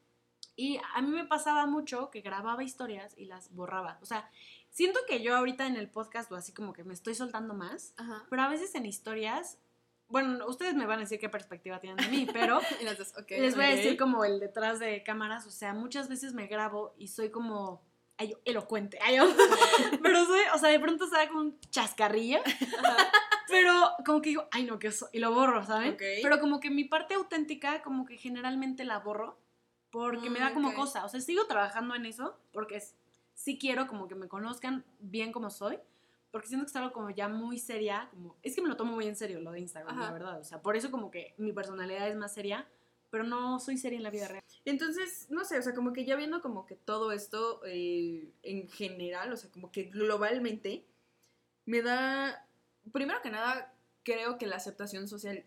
D: Y a mí me pasaba mucho que grababa historias y las borraba. O sea, siento que yo ahorita en el podcast o así como que me estoy soltando más.
A: Ajá.
D: Pero a veces en historias, bueno, ustedes me van a decir qué perspectiva tienen de mí, pero
A: Y las dos, ok.
D: les voy a decir como el detrás de cámaras, o sea, muchas veces me grabo y soy como ay, yo, elocuente, ay, pero soy, o sea, de pronto se da como un chascarrillo, pero como que digo, ay no, que eso, y lo borro, ¿saben? Pero como que mi parte auténtica, como que generalmente la borro, porque me da
A: Mm,
D: como cosa, o sea, sigo trabajando en eso, porque es- sí quiero como que me conozcan bien como soy, porque siento que es algo como ya muy seria, como, es que me lo tomo muy en serio lo de Instagram, la verdad, o sea, por eso como que mi personalidad es más seria, pero no soy seria en la vida real.
C: Entonces, no sé, o sea, como que ya viendo como que todo esto eh, en general, o sea, como que globalmente, me da, primero que nada, creo que la aceptación social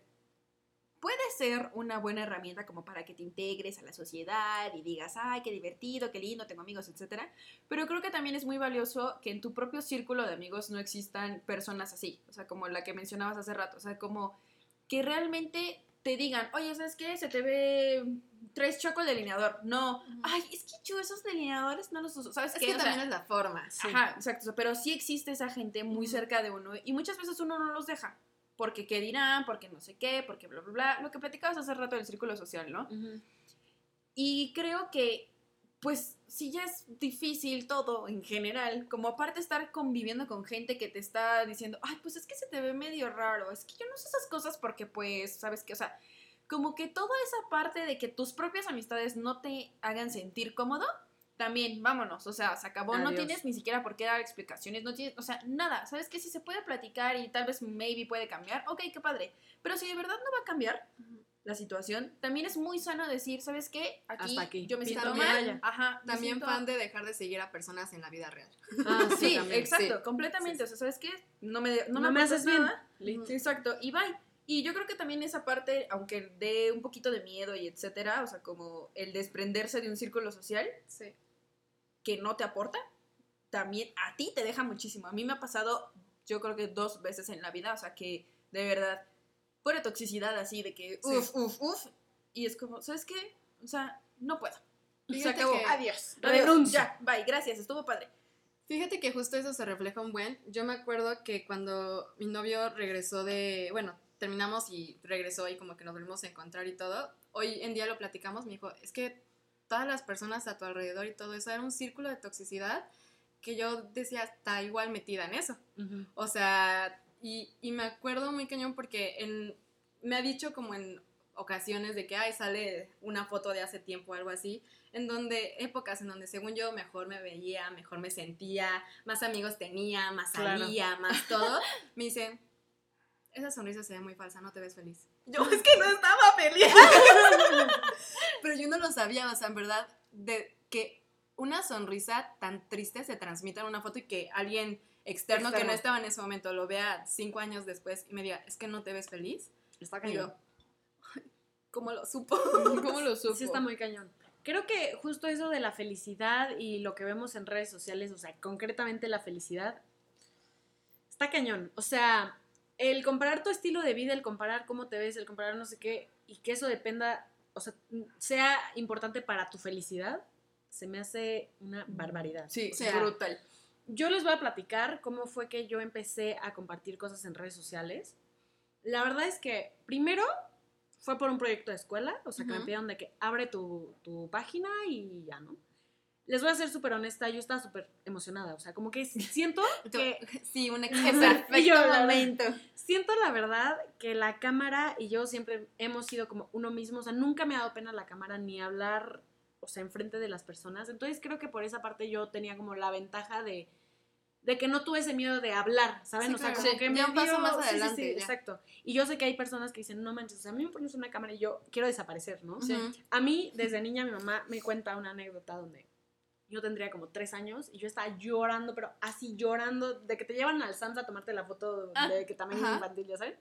C: puede ser una buena herramienta como para que te integres a la sociedad y digas, ay, qué divertido, qué lindo, tengo amigos, etcétera. Pero creo que también es muy valioso que en tu propio círculo de amigos no existan personas así, o sea, como la que mencionabas hace rato, o sea, como que realmente te digan, oye, ¿sabes qué? Se te ve tres choco el delineador. No, ay, es que yo esos delineadores no los uso. ¿Sabes
A: Es
C: qué?
A: que
C: O sea,
A: también es la forma.
C: Ajá, exacto. pero sí existe esa gente muy cerca de uno y muchas veces uno no los deja. Porque qué dirán, porque no sé qué, porque bla, bla, bla. Lo que platicabas hace rato del círculo social, ¿no? Y creo que, pues, si ya es difícil todo en general, como aparte estar conviviendo con gente que te está diciendo, ay, pues es que se te ve medio raro, es que yo no sé esas cosas porque, pues, ¿sabes qué? O sea, como que toda esa parte de que tus propias amistades no te hagan sentir cómodo, también, vámonos, o sea, se acabó, no tienes ni siquiera por qué dar explicaciones, no tienes, o sea, nada, ¿sabes qué? Si se puede platicar y tal vez maybe puede cambiar, ok, qué padre, pero si de verdad no va a cambiar la situación, también es muy sano decir, ¿sabes qué? Aquí,
D: Hasta aquí.
C: yo me siento mal, ajá, me
A: También
C: siento-
A: fan de dejar de seguir a personas en la vida real.
D: Ah,
C: Sí,
D: también.
C: exacto,
A: sí.
C: completamente,
A: Sí,
C: o sea, ¿sabes qué? No me, no
D: No,
C: me,
D: haces bien.
C: nada. Sí, exacto, y bye. Y yo creo que también esa parte, aunque dé un poquito de miedo y etcétera, o sea, como el desprenderse de un círculo social
A: Sí.
C: Que no te aporta, también a ti te deja muchísimo. A mí me ha pasado, yo creo que dos veces en la vida, o sea, que de verdad, pura toxicidad así, de que
A: Sí.
C: uf, uf, uf, y es como, ¿sabes qué? O sea, no puedo. Se
A: Fíjate
C: acabó.
A: que-
C: Adiós.
D: Renuncio.
C: Adiós. Ya, bye, gracias, estuvo padre.
A: Fíjate que justo eso se refleja un buen. Yo me acuerdo que cuando mi novio regresó de, bueno, terminamos y regresó y como que nos volvimos a encontrar y todo. Hoy en día lo platicamos, me dijo, es que todas las personas a tu alrededor y todo eso era un círculo de toxicidad que yo decía, está igual metida en eso. O sea, y, y me acuerdo muy cañón porque en, me ha dicho como en ocasiones de que, ay, sale una foto de hace tiempo o algo así, en donde, épocas en donde según yo mejor me veía, mejor me sentía, más amigos tenía, más
D: Claro.
A: salía, más todo, me dice, esa sonrisa se ve muy falsa, no te ves feliz.
C: Yo es que no estaba feliz.
A: Pero yo no lo sabía, o sea, en verdad, de que una sonrisa tan triste se transmita en una foto y que alguien externo, que no estaba en ese momento lo vea cinco años después y me diga, es que no te ves feliz.
D: Está
A: Y
D: cañón.
A: yo, "Ay, ¿cómo lo supo?
C: ¿Cómo lo supo?
D: Sí, está muy cañón. Creo que justo eso de la felicidad y lo que vemos en redes sociales, o sea, concretamente la felicidad, está cañón. O sea, el comparar tu estilo de vida, el comparar cómo te ves, el comparar no sé qué, y que eso dependa, o sea, sea importante para tu felicidad, se me hace una barbaridad.
C: Sí,
D: O sea,
C: brutal.
D: yo les voy a platicar cómo fue que yo empecé a compartir cosas en redes sociales. La verdad es que primero fue por un proyecto de escuela, o sea, que me pidieron de que abre tu, tu página y ya, ¿no? Les voy a ser súper honesta, yo estaba súper emocionada. O sea, como que siento que
A: Sí, un perfecto
D: yo, verdad.
A: momento.
D: siento la verdad que la cámara y yo siempre hemos sido como uno mismo, o sea, nunca me ha dado pena la cámara ni hablar, o sea, enfrente de las personas. Entonces creo que por esa parte yo tenía como la ventaja de, de que no tuve ese miedo de hablar, ¿saben?
A: Sí,
D: o sea,
A: claro.
D: como
A: Sí,
D: que me
A: ya un paso
D: dio-
A: más adelante,
D: sí, exacto. Y yo sé que hay personas que dicen, no manches, o sea, a mí me pones una cámara y yo quiero desaparecer, ¿no? A mí, desde niña, mi mamá me cuenta una anécdota donde yo tendría como tres años y yo estaba llorando, pero así llorando, de que te llevan al Sams a tomarte la foto
A: Ah,
D: de que también
A: ajá.
D: infantil, ya saben.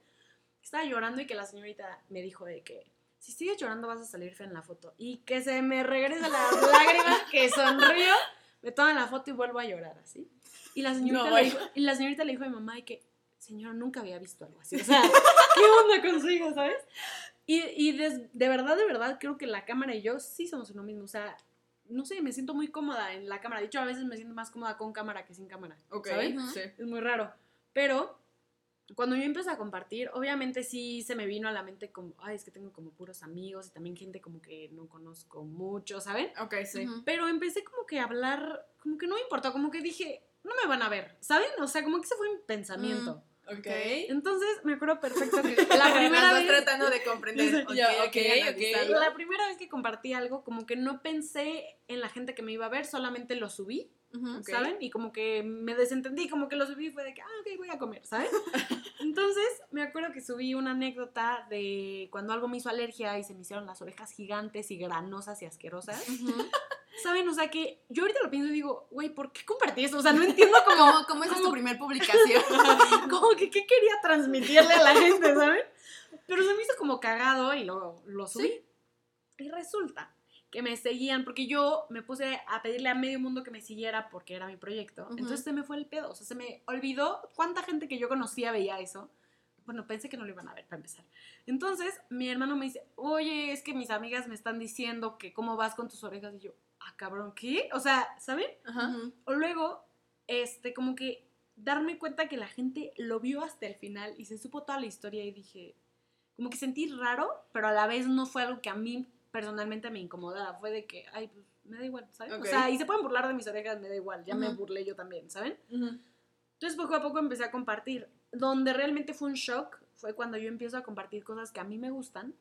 D: Estaba llorando y que la señorita me dijo de que si sigues llorando vas a salir fea en la foto. Y que se me regresa las lágrimas, que sonrío, me toman la foto y vuelvo a llorar así. Y la señorita,
A: No,
D: le, dijo, y la señorita le dijo a mi mamá de que, señora, nunca había visto algo así. O sea, ¿qué onda con su hija, sabes? Y, y des- de verdad, de verdad, creo que la cámara y yo sí somos uno mismo. O sea, no sé, me siento muy cómoda en la cámara. De hecho, a veces me siento más cómoda con cámara que sin cámara.
C: Ok,
D: ¿saben?
A: Ujú.
C: sí.
D: Es muy raro. Pero cuando yo empecé a compartir, obviamente sí se me vino a la mente como, ay, es que tengo como puros amigos y también gente como que no conozco mucho, ¿saben?
C: Ok, sí.
A: Ujú.
D: Pero empecé como que a hablar, como que no me importó, como que dije, no me van a ver, ¿saben? O sea, como que ese fue mi pensamiento.
C: Ok.
D: Entonces me acuerdo perfecto que la primera vez...
A: tratando de comprender.
C: Sí, ya,
A: ok,
C: ok,
A: analizando.
D: La primera vez que compartí algo, como que no pensé en la gente que me iba a ver, solamente lo subí. ¿saben? Y como que me desentendí, como que lo subí y fue de que, ah, ok, voy a comer, ¿saben? Entonces, me acuerdo que subí una anécdota de cuando algo me hizo alergia y se me hicieron las orejas gigantes y granosas y asquerosas.
A: Ujú.
D: ¿Saben? O sea que yo ahorita lo pienso y digo, güey, ¿por qué compartí eso? O sea, no entiendo cómo,
A: ¿Cómo, cómo esa es tu primer publicación?
D: como que qué quería transmitirle a la gente, ¿saben? Pero se me hizo como cagado y lo, lo subí. Y resulta que me seguían, porque yo me puse a pedirle a medio mundo que me siguiera porque era mi proyecto. Entonces se me fue el pedo, o sea, se me olvidó cuánta gente que yo conocía veía eso. Bueno, pensé que no lo iban a ver para empezar. Entonces mi hermano me dice, oye, es que mis amigas me están diciendo que cómo vas con tus orejas. Y yo, ah, cabrón, ¿qué? O sea, ¿saben?
C: Ajá.
D: O luego, este, como que darme cuenta que la gente lo vio hasta el final y se supo toda la historia y dije, como que sentí raro, pero a la vez no fue algo que a mí personalmente me incomodara. Fue de que, ay, pues me da igual, ¿sabes?
C: Ok.
D: O sea, y se pueden burlar de mis orejas, me da igual, ya me burlé yo también, ¿saben? Entonces poco a poco empecé a compartir. Donde realmente fue un shock fue cuando yo empiezo a compartir cosas que a mí me gustan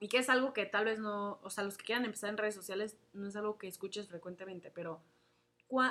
D: y que es algo que tal vez no, o sea, los que quieran empezar en redes sociales no es algo que escuches frecuentemente, pero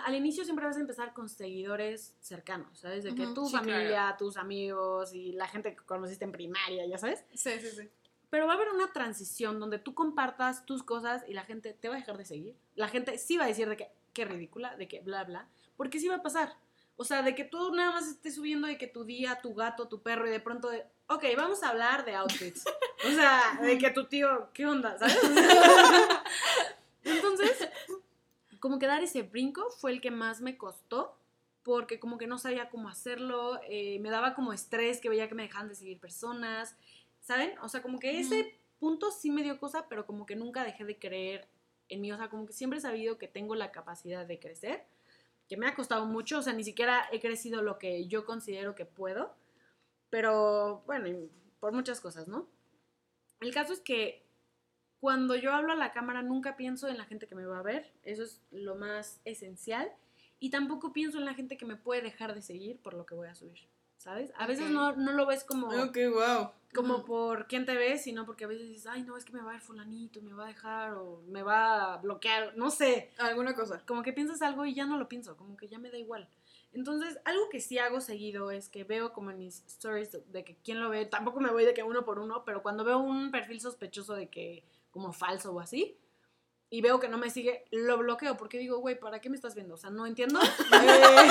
D: al inicio siempre vas a empezar con seguidores cercanos, ¿sabes? De que
A: Ujú,
D: tu
C: sí,
D: familia, tus amigos y la gente que conociste en primaria, ya sabes.
C: Sí, sí, sí.
D: Pero va a haber una transición donde tú compartas tus cosas y la gente te va a dejar de seguir. La gente sí va a decir de que qué ridícula, de que bla, bla, porque sí va a pasar. O sea, de que tú nada más estés subiendo de que tu día, tu gato, tu perro y de pronto de, ok, vamos a hablar de outfits. O sea, de que tu tío, ¿qué onda? ¿Sabes? Entonces, como que dar ese brinco fue el que más me costó porque como que no sabía cómo hacerlo, eh, me daba como estrés que veía que me dejaban de seguir personas, ¿saben? O sea, como que ese punto sí me dio cosa, pero como que nunca dejé de creer en mí, o sea, como que siempre he sabido que tengo la capacidad de crecer, que me ha costado mucho, o sea, ni siquiera he crecido lo que yo considero que puedo, pero bueno, por muchas cosas, ¿no? El caso es que cuando yo hablo a la cámara nunca pienso en la gente que me va a ver, eso es lo más esencial, y tampoco pienso en la gente que me puede dejar de seguir por lo que voy a subir, ¿sabes? A veces no, no lo ves como
C: Ok, wow.
D: Como por quién te ves, sino porque a veces dices, ay, no, es que me va a ver fulanito, me va a dejar o me va a bloquear, no sé.
C: Alguna cosa.
D: Como que piensas algo y ya no lo pienso, como que ya me da igual. Entonces, algo que sí hago seguido es que veo como en mis stories de- de que quién lo ve, tampoco me voy de que uno por uno, pero cuando veo un perfil sospechoso de que como falso o así, y veo que no me sigue, lo bloqueo porque digo, güey, ¿para qué me estás viendo? O sea, no entiendo. Eh,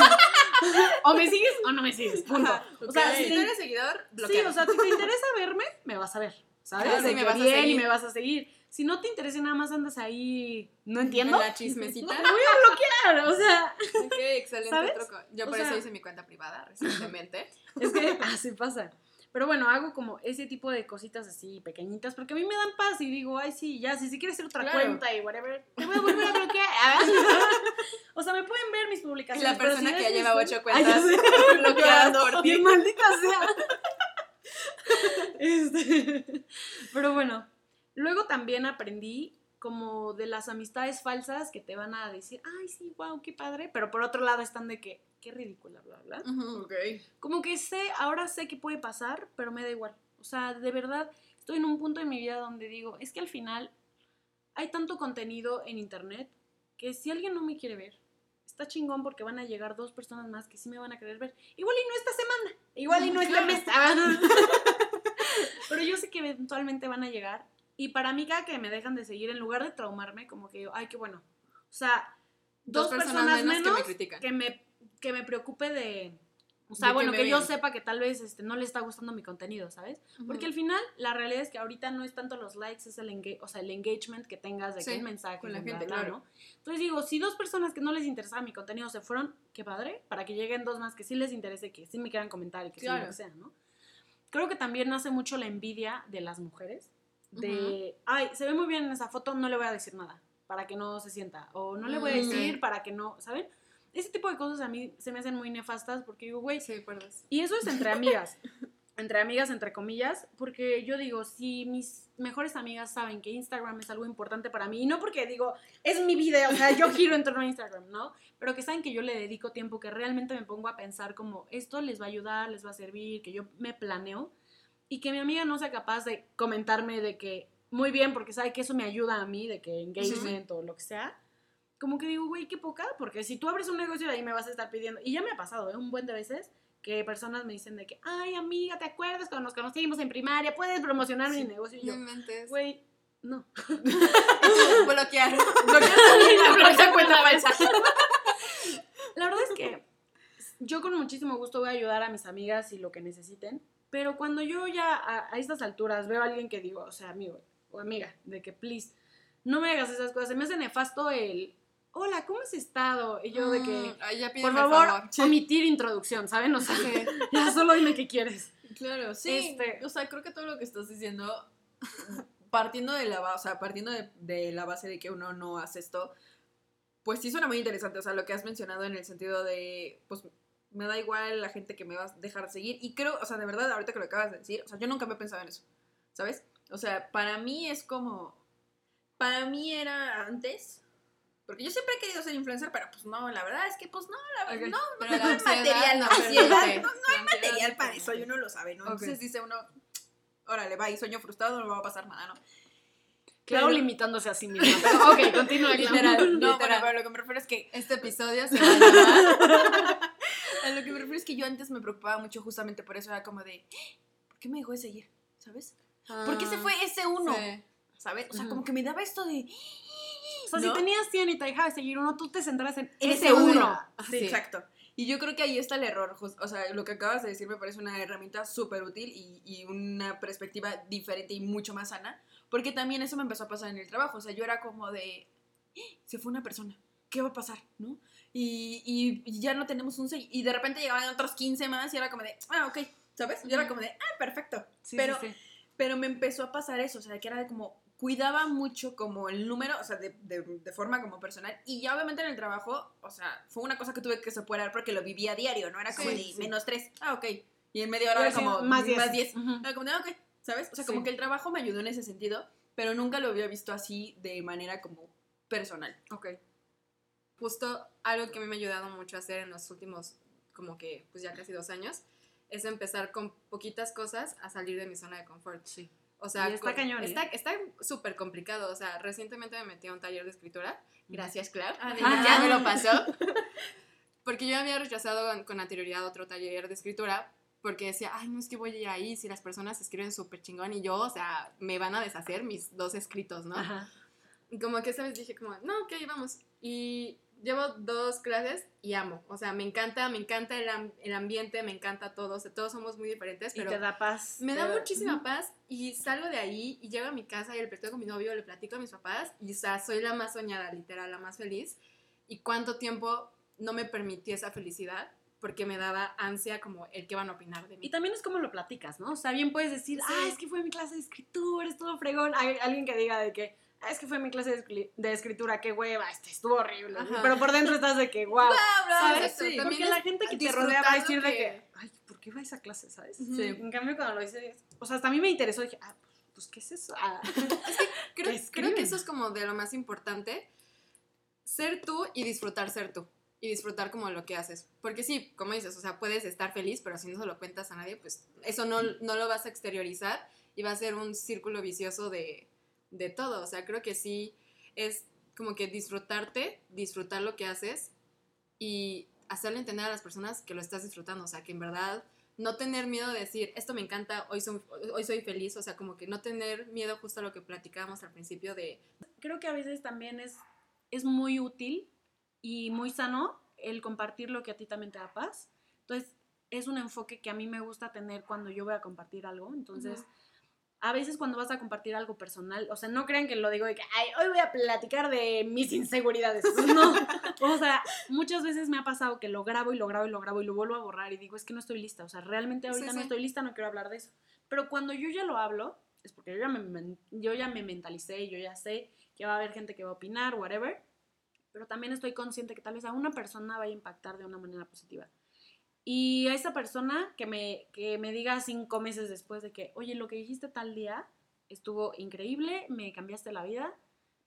D: o me sigues o no me sigues, punto. O sea, si
A: no eres seguidor,
D: Sí,
A: bloqueado.
D: o sea, si te interesa verme, me vas a ver, ¿sabes?
A: Claro, sí, me vas a
D: bien y
A: seguir.
D: me vas a seguir. Si no te interesa y nada más andas ahí, no entiendo,
A: En la chismecita.
D: te voy a bloquear, o sea,
A: Ok, excelente
D: ¿Sabes?
A: truco. Yo
D: O
A: por
D: sea-
A: eso hice mi cuenta privada recientemente.
D: es que así pasa. Pero bueno, hago como ese tipo de cositas así pequeñitas porque a mí me dan paz y digo, ay, sí, ya, si, si quieres hacer otra
A: Claro.
D: cuenta y whatever, te voy a volver a bloquear. o sea, me pueden ver mis publicaciones.
A: la persona
D: si
A: que
D: ves
A: ya lleva ocho cuentas bloqueadas por ti.
D: Maldita sea. Este, pero bueno, luego también aprendí como de las amistades falsas que te van a decir, ay, sí, wow, qué padre, pero por otro lado están de que, qué ridícula, bla, bla.
C: Ok.
D: Como que sé, ahora sé que puede pasar, pero me da igual. O sea, de verdad, estoy en un punto de mi vida donde digo, es que al final hay tanto contenido en internet que si alguien no me quiere ver, está chingón porque van a llegar dos personas más que sí me van a querer ver. Igual y no esta semana, igual y no este mes. Pero yo sé que eventualmente van a llegar. Y para mí, cada que me dejan de seguir, en lugar de traumarme, como que digo, ay, qué bueno. O sea, dos, personas, menos,
C: que me critican.
D: que me, que me preocupe de... O sea,
C: De que
D: bueno,
C: me
D: que yo sepa que tal vez este, no le está gustando mi contenido, ¿sabes? Porque al final, la realidad es que ahorita no es tanto los likes, es el, enga- o sea, el engagement que tengas de
C: Sí,
D: que un mensaje
C: con la gente, claro.
D: ¿no? Entonces digo, si dos personas que no les interesaba mi contenido se fueron, qué padre, para que lleguen dos más que sí les interese, que sí me quieran comentar y que sí
C: Claro.
D: lo que sea, ¿no? Creo que también nace mucho la envidia de las mujeres, de, ay, se ve muy bien en esa foto, no le voy a decir nada, para que no se sienta, o no le voy a decir para que no, ¿saben? Ese tipo de cosas a mí se me hacen muy nefastas porque digo, güey,
A: Sí,
D: y eso es entre amigas. entre amigas, entre comillas, porque yo digo, si mis mejores amigas saben que Instagram es algo importante para mí, y no porque digo, es mi vida, o sea, yo giro en torno a Instagram, ¿no? Pero que saben que yo le dedico tiempo, que realmente me pongo a pensar como, esto les va a ayudar, les va a servir, que yo me planeo, y que mi amiga no sea capaz de comentarme de que, muy bien, porque sabe que eso me ayuda a mí, de que engagement o lo que sea, como que digo, güey, qué poca, porque si tú abres un negocio ahí me vas a estar pidiendo, y ya me ha pasado, ¿eh? Un buen de veces que personas me dicen de que, ay, amiga, ¿te acuerdas cuando nos conocimos en primaria? ¿Puedes promocionar mi negocio? Y
A: No
D: yo, güey, no.
A: Bloquear.
D: Esa cuenta falsa. La verdad es que yo con muchísimo gusto voy a ayudar a mis amigas y lo que necesiten, pero cuando yo ya a, a estas alturas veo a alguien que digo, o sea, amigo o amiga, de que please, no me hagas esas cosas, se me hace nefasto el, hola, ¿cómo has estado? Y yo de que,
A: Mm, ay, ya
D: por favor, omitir introducción, ¿saben? O sea, ya solo dime qué quieres.
C: Claro, sí.
D: Este-
C: O sea, creo que todo lo que estás diciendo, partiendo de la base, o sea, partiendo de, de la base de que uno no hace esto, pues sí suena muy interesante. O sea, lo que has mencionado en el sentido de, pues me da igual la gente que me va a dejar seguir. Y creo, o sea, de verdad, ahorita que lo acabas de decir, o sea, yo nunca me he pensado en eso, ¿sabes? O sea, para mí es como, para mí era antes. Porque yo siempre he querido ser influencer, pero pues no, la verdad es que pues no, la verdad, no,
A: Pero
C: no
A: la
C: hay material,
A: no
C: ansiedad, no,
A: La ansiedad
C: material para
A: no
C: eso y uno lo sabe, ¿no?
A: Ok.
C: Entonces dice uno, órale, va, y sueño frustrado, no me va a pasar nada, ¿no?
D: Claro,
C: Pero-
D: limitándose a sí misma. Pero, ok, continúa.
C: Literal, no,
A: Literal.
C: pero, pero lo que me refiero es que
A: Este episodio se va a llamar.
C: a lo que me refiero es que yo antes me preocupaba mucho justamente por eso, era como de, ¿por qué me dejó de seguir? ¿Sabes? ¿Por qué se fue ese uno?
A: Sí.
C: ¿Sabes? O sea, como que me daba esto de,
D: O sea,
C: ¿No?
D: si tenías 100 y te dejaba de seguir uno, tú te centras en
C: ese
D: ese
C: uno.
D: uno.
C: Sí,
A: Sí.
C: exacto. Y yo creo que ahí está el error. O sea, lo que acabas de decir me parece una herramienta súper útil y, y una perspectiva diferente y mucho más sana. Porque también eso me empezó a pasar en el trabajo. O sea, yo era como de, "¡Ah! se fue una persona. ¿Qué va a pasar? ¿No? Y, y- ya no tenemos un segui- Y de repente llegaban otros 15 más y era como de, ah, ok. ¿Sabes? Yo era como de, ah, perfecto.
D: Sí,
C: pero,
D: sí, sí.
C: pero me empezó a pasar eso. O sea, que era de como, cuidaba mucho como el número, o sea, de, de, de forma como personal. Y ya obviamente en el trabajo, o sea, fue una cosa que tuve que superar porque lo vivía a diario, ¿no? Era como de menos tres, ah, ok. Y en media hora era como
D: más 10.
C: Más diez.
D: Ujú.
C: Era como de, ah, ok, ¿sabes? O sea, como que el trabajo me ayudó en ese sentido, pero nunca lo había visto así de manera como personal.
D: Ok.
A: Justo algo que a mí me ha ayudado mucho a hacer en los últimos, como que, pues ya casi dos años, es empezar con poquitas cosas a salir de mi zona de confort.
D: Sí.
A: O sea,
D: Y está
A: con-
D: cañón, ¿eh?
A: Está súper complicado. O sea, recientemente me metí a un taller de escritura. Gracias, Clau.
C: Ah,
A: ya me lo pasó. Porque yo había rechazado con anterioridad otro taller de escritura porque decía, ay, no es que voy a ir ahí si las personas escriben súper chingón y yo, o sea, me van a deshacer mis dos escritos, ¿no?
D: Ajá.
A: Y como que esta vez dije como, no, ok, vamos. Y llevo dos clases y amo. O sea, me encanta, me encanta el, am- el ambiente, me encanta todo. O sea, todos somos muy diferentes,
D: Y
A: pero
D: te da paz.
A: me da muchísima paz y salgo de ahí y llego a mi casa y le platico con mi novio, le platico a mis papás y, o sea, soy la más soñada, literal, la más feliz. Y cuánto tiempo no me permití esa felicidad porque me daba ansia como el que van a opinar de mí.
D: Y también es como lo platicas, ¿no? O sea, bien puedes decir,
A: Sí.
D: ah, es que fue mi clase de escritura, estuvo fregón. Hay alguien que diga de que, es que fue mi clase de, escri- de escritura, qué hueva, este estuvo horrible.
A: Ajá.
D: Pero por dentro estás de que, wow. ¿Sabes?
A: exacto,
D: Sí.
A: también
D: Porque
A: es
D: la gente que te rodea va a decir de que, ay, ¿por qué va a esa clase, sabes?
C: Sí.
D: En cambio, cuando lo dices, o sea, hasta a mí me interesó, dije, ah, pues, ¿qué es eso? Ah,
A: Creo, creo que eso es como de lo más importante. Ser tú y disfrutar ser tú. Y disfrutar como lo que haces. Porque sí, como dices, o sea, puedes estar feliz, pero si no se lo cuentas a nadie, pues eso no, no lo vas a exteriorizar y va a ser un círculo vicioso de, de todo. O sea, creo que sí es como que disfrutarte, disfrutar lo que haces y hacerle entender a las personas que lo estás disfrutando. O sea, que en verdad no tener miedo de decir, esto me encanta, hoy soy, hoy soy feliz. O sea, como que no tener miedo justo a lo que platicábamos al principio de,
D: creo que a veces también es, es muy útil y muy sano el compartir lo que a ti también te da paz. Entonces, es un enfoque que a mí me gusta tener cuando yo voy a compartir algo. Entonces,
A: Ujú.
D: A veces cuando vas a compartir algo personal, o sea, no crean que lo digo de que, ay, hoy voy a platicar de mis inseguridades. No. O sea, muchas veces me ha pasado que lo grabo y lo grabo y lo grabo y lo vuelvo a borrar y digo, es que no estoy lista. O sea, realmente ahorita
A: Sí,
D: no estoy lista, no quiero hablar de eso. Pero cuando yo ya lo hablo, es porque yo ya me, yo ya me mentalicé, yo ya sé que va a haber gente que va a opinar, whatever. Pero también estoy consciente que tal vez a una persona vaya a impactar de una manera positiva. Y a esa persona que me, que me diga cinco meses después de que, oye, lo que dijiste tal día estuvo increíble, me cambiaste la vida.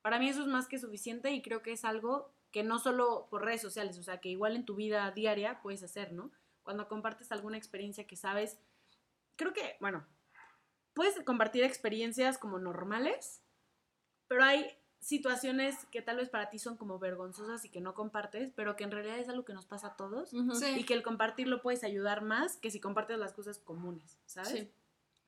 D: Para mí eso es más que suficiente y creo que es algo que no solo por redes sociales, o sea, que igual en tu vida diaria puedes hacer, ¿no? Cuando compartes alguna experiencia que sabes, creo que, bueno, puedes compartir experiencias como normales, pero hay situaciones que tal vez para ti son como vergonzosas y que no compartes, pero que en realidad es algo que nos pasa a todos
A: Sí.
D: y que el compartirlo puedes ayudar más que si compartes las cosas comunes, ¿sabes?
A: Sí.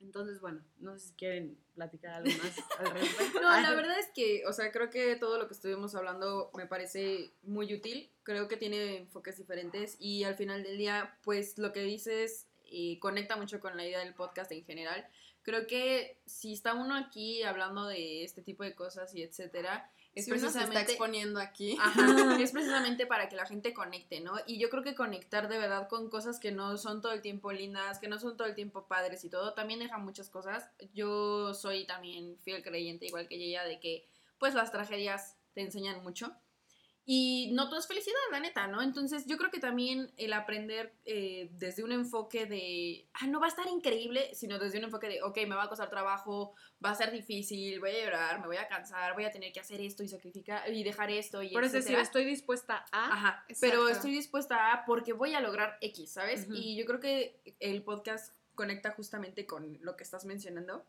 D: Entonces, bueno, no sé si quieren platicar algo más al respecto.
C: No, la verdad es que, o sea, creo que todo lo que estuvimos hablando me parece muy útil. Creo que tiene enfoques diferentes y al final del día, pues lo que dices eh, conecta mucho con la idea del podcast en general. Creo que si está uno aquí hablando de este tipo de cosas y etcétera, es
A: si uno se está
C: precisamente
A: exponiendo aquí.
C: Ajá, es precisamente para que la gente conecte, ¿no? Y yo creo que conectar de verdad con cosas que no son todo el tiempo lindas, que no son todo el tiempo padres y todo, también deja muchas cosas. Yo soy también fiel creyente, igual que ella, de que pues las tragedias te enseñan mucho. Y no todo es felicidad, la neta, ¿no? Entonces yo creo que también el aprender eh, desde un enfoque de, ah, no va a estar increíble, sino desde un enfoque de, ok, me va a costar trabajo, va a ser difícil, voy a llorar, me voy a cansar, voy a tener que hacer esto y sacrificar y dejar esto y
D: Por eso decir, estoy dispuesta a...
C: Ajá,
A: Exacto.
C: pero estoy dispuesta a porque voy a lograr X, ¿sabes?
D: Ujú.
C: Y yo creo que el podcast conecta justamente con lo que estás mencionando.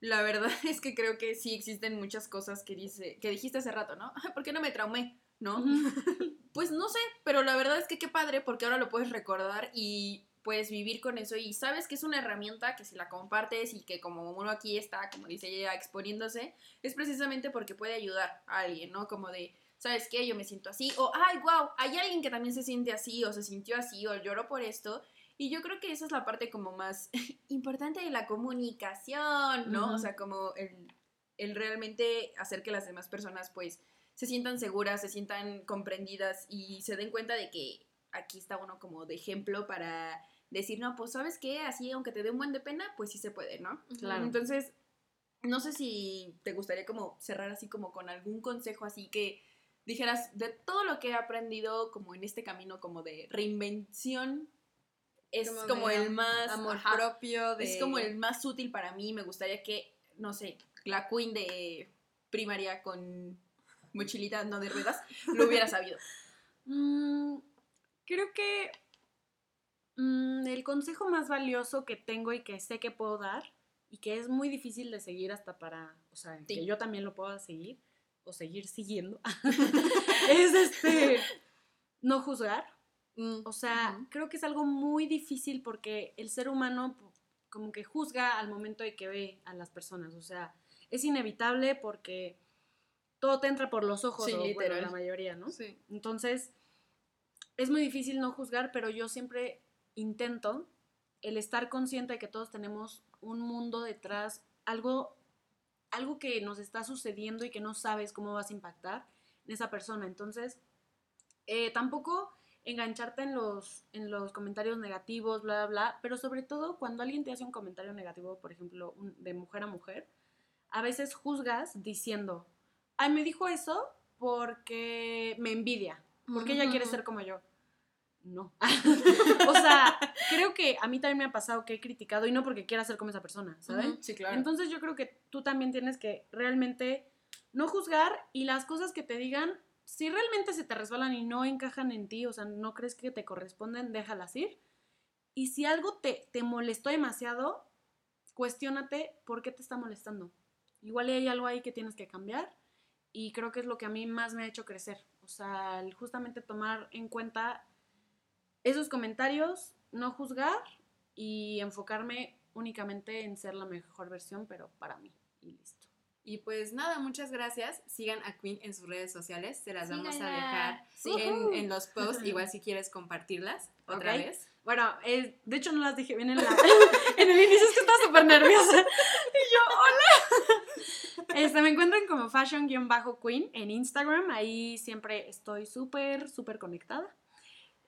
C: La verdad es que creo que sí existen muchas cosas que dice que dijiste hace rato, ¿no? ¿Por qué no me traumé? ¿No? Pues no sé, pero la verdad es que qué padre porque ahora lo puedes recordar y puedes vivir con eso y sabes que es una herramienta que si la compartes y que como uno aquí está, como dice ella, exponiéndose, es precisamente porque puede ayudar a alguien, ¿no? Como de, ¿sabes qué? Yo me siento así, o, ay, wow, hay alguien que también se siente así, o se sintió así, o lloró por esto. Y yo creo que esa es la parte como más importante de la comunicación, ¿no? O sea, como el, el realmente hacer que las demás personas, pues, se sientan seguras, se sientan comprendidas y se den cuenta de que aquí está uno como de ejemplo para decir, no, pues, ¿sabes qué? Así, aunque te dé un buen de pena, pues sí se puede, ¿no?
D: Claro.
C: Entonces, no sé si te gustaría como cerrar así como con algún consejo así que dijeras de todo lo que he aprendido como en este camino como de reinvención es
A: Como
C: el más
A: Amor
C: ajá,
A: propio de...
C: es como el más útil para mí me gustaría que no sé la queen de primaria con mochilita no de ruedas lo hubiera sabido
D: Mm, creo que mm, el consejo más valioso que tengo y que sé que puedo dar y que es muy difícil de seguir hasta para, o sea,
C: Sí.
D: que yo también lo pueda seguir o seguir siguiendo, es este, no juzgar.
A: Mm,
D: O sea, creo que es algo muy difícil porque el ser humano como que juzga al momento de que ve a las personas. O sea, es inevitable porque todo te entra por los ojos,
C: Sí,
D: o, bueno,
C: literal.
D: la mayoría, ¿no?
A: Sí.
D: Entonces, es muy difícil no juzgar, pero yo siempre intento el estar consciente de que todos tenemos un mundo detrás, algo, algo que nos está sucediendo y que no sabes cómo vas a impactar en esa persona. Entonces, eh, tampoco engancharte en los, en los comentarios negativos, bla, bla, bla, pero sobre todo cuando alguien te hace un comentario negativo, por ejemplo, un- de mujer a mujer, a veces juzgas diciendo, ay, me dijo eso porque me envidia, porque ella quiere ser como yo. no. o sea, creo que a mí también me ha pasado que he criticado y no porque quiera ser como esa persona, ¿sabes?
C: Sí, claro.
D: Entonces yo creo que tú también tienes que realmente no juzgar y las cosas que te digan, si realmente se te resbalan y no encajan en ti, o sea, no crees que te corresponden, déjalas ir. Y si algo te, te molestó demasiado, cuestiónate por qué te está molestando. Igual hay algo ahí que tienes que cambiar y creo que es lo que a mí más me ha hecho crecer. O sea, el justamente tomar en cuenta esos comentarios, no juzgar y enfocarme únicamente en ser la mejor versión, pero para mí. Y listo.
A: Y pues nada, muchas gracias. Sigan a Queen en sus redes sociales. Se las vamos a
C: Síganla.
A: dejar
C: Sí.
A: en, en los posts. Igual si quieres compartirlas otra
D: Ok.
A: vez.
D: Bueno, eh, de hecho no las dije bien en, la, en el inicio, es que estaba súper nerviosa. Y yo, hola. Este, me encuentran como fashion-queen en Instagram. Ahí siempre estoy súper, súper conectada.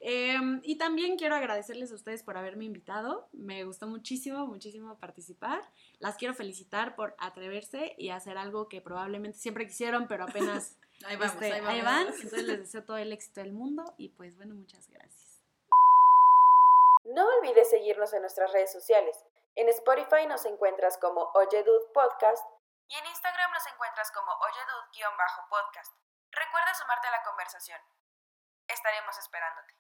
D: Em, y también quiero agradecerles a ustedes por haberme invitado. Me gustó muchísimo, muchísimo participar. Las quiero felicitar por atreverse y hacer algo que probablemente siempre quisieron, pero apenas
C: Ahí vamos,
D: este,
C: ahí vamos.
D: ahí van. Entonces les deseo todo el éxito del mundo y pues bueno, muchas gracias.
B: No olvides seguirnos en nuestras redes sociales. En Spotify nos encuentras como Oyedud Podcast y en Instagram nos encuentras como Oyedud-podcast. Recuerda sumarte a la conversación. Estaremos esperándote.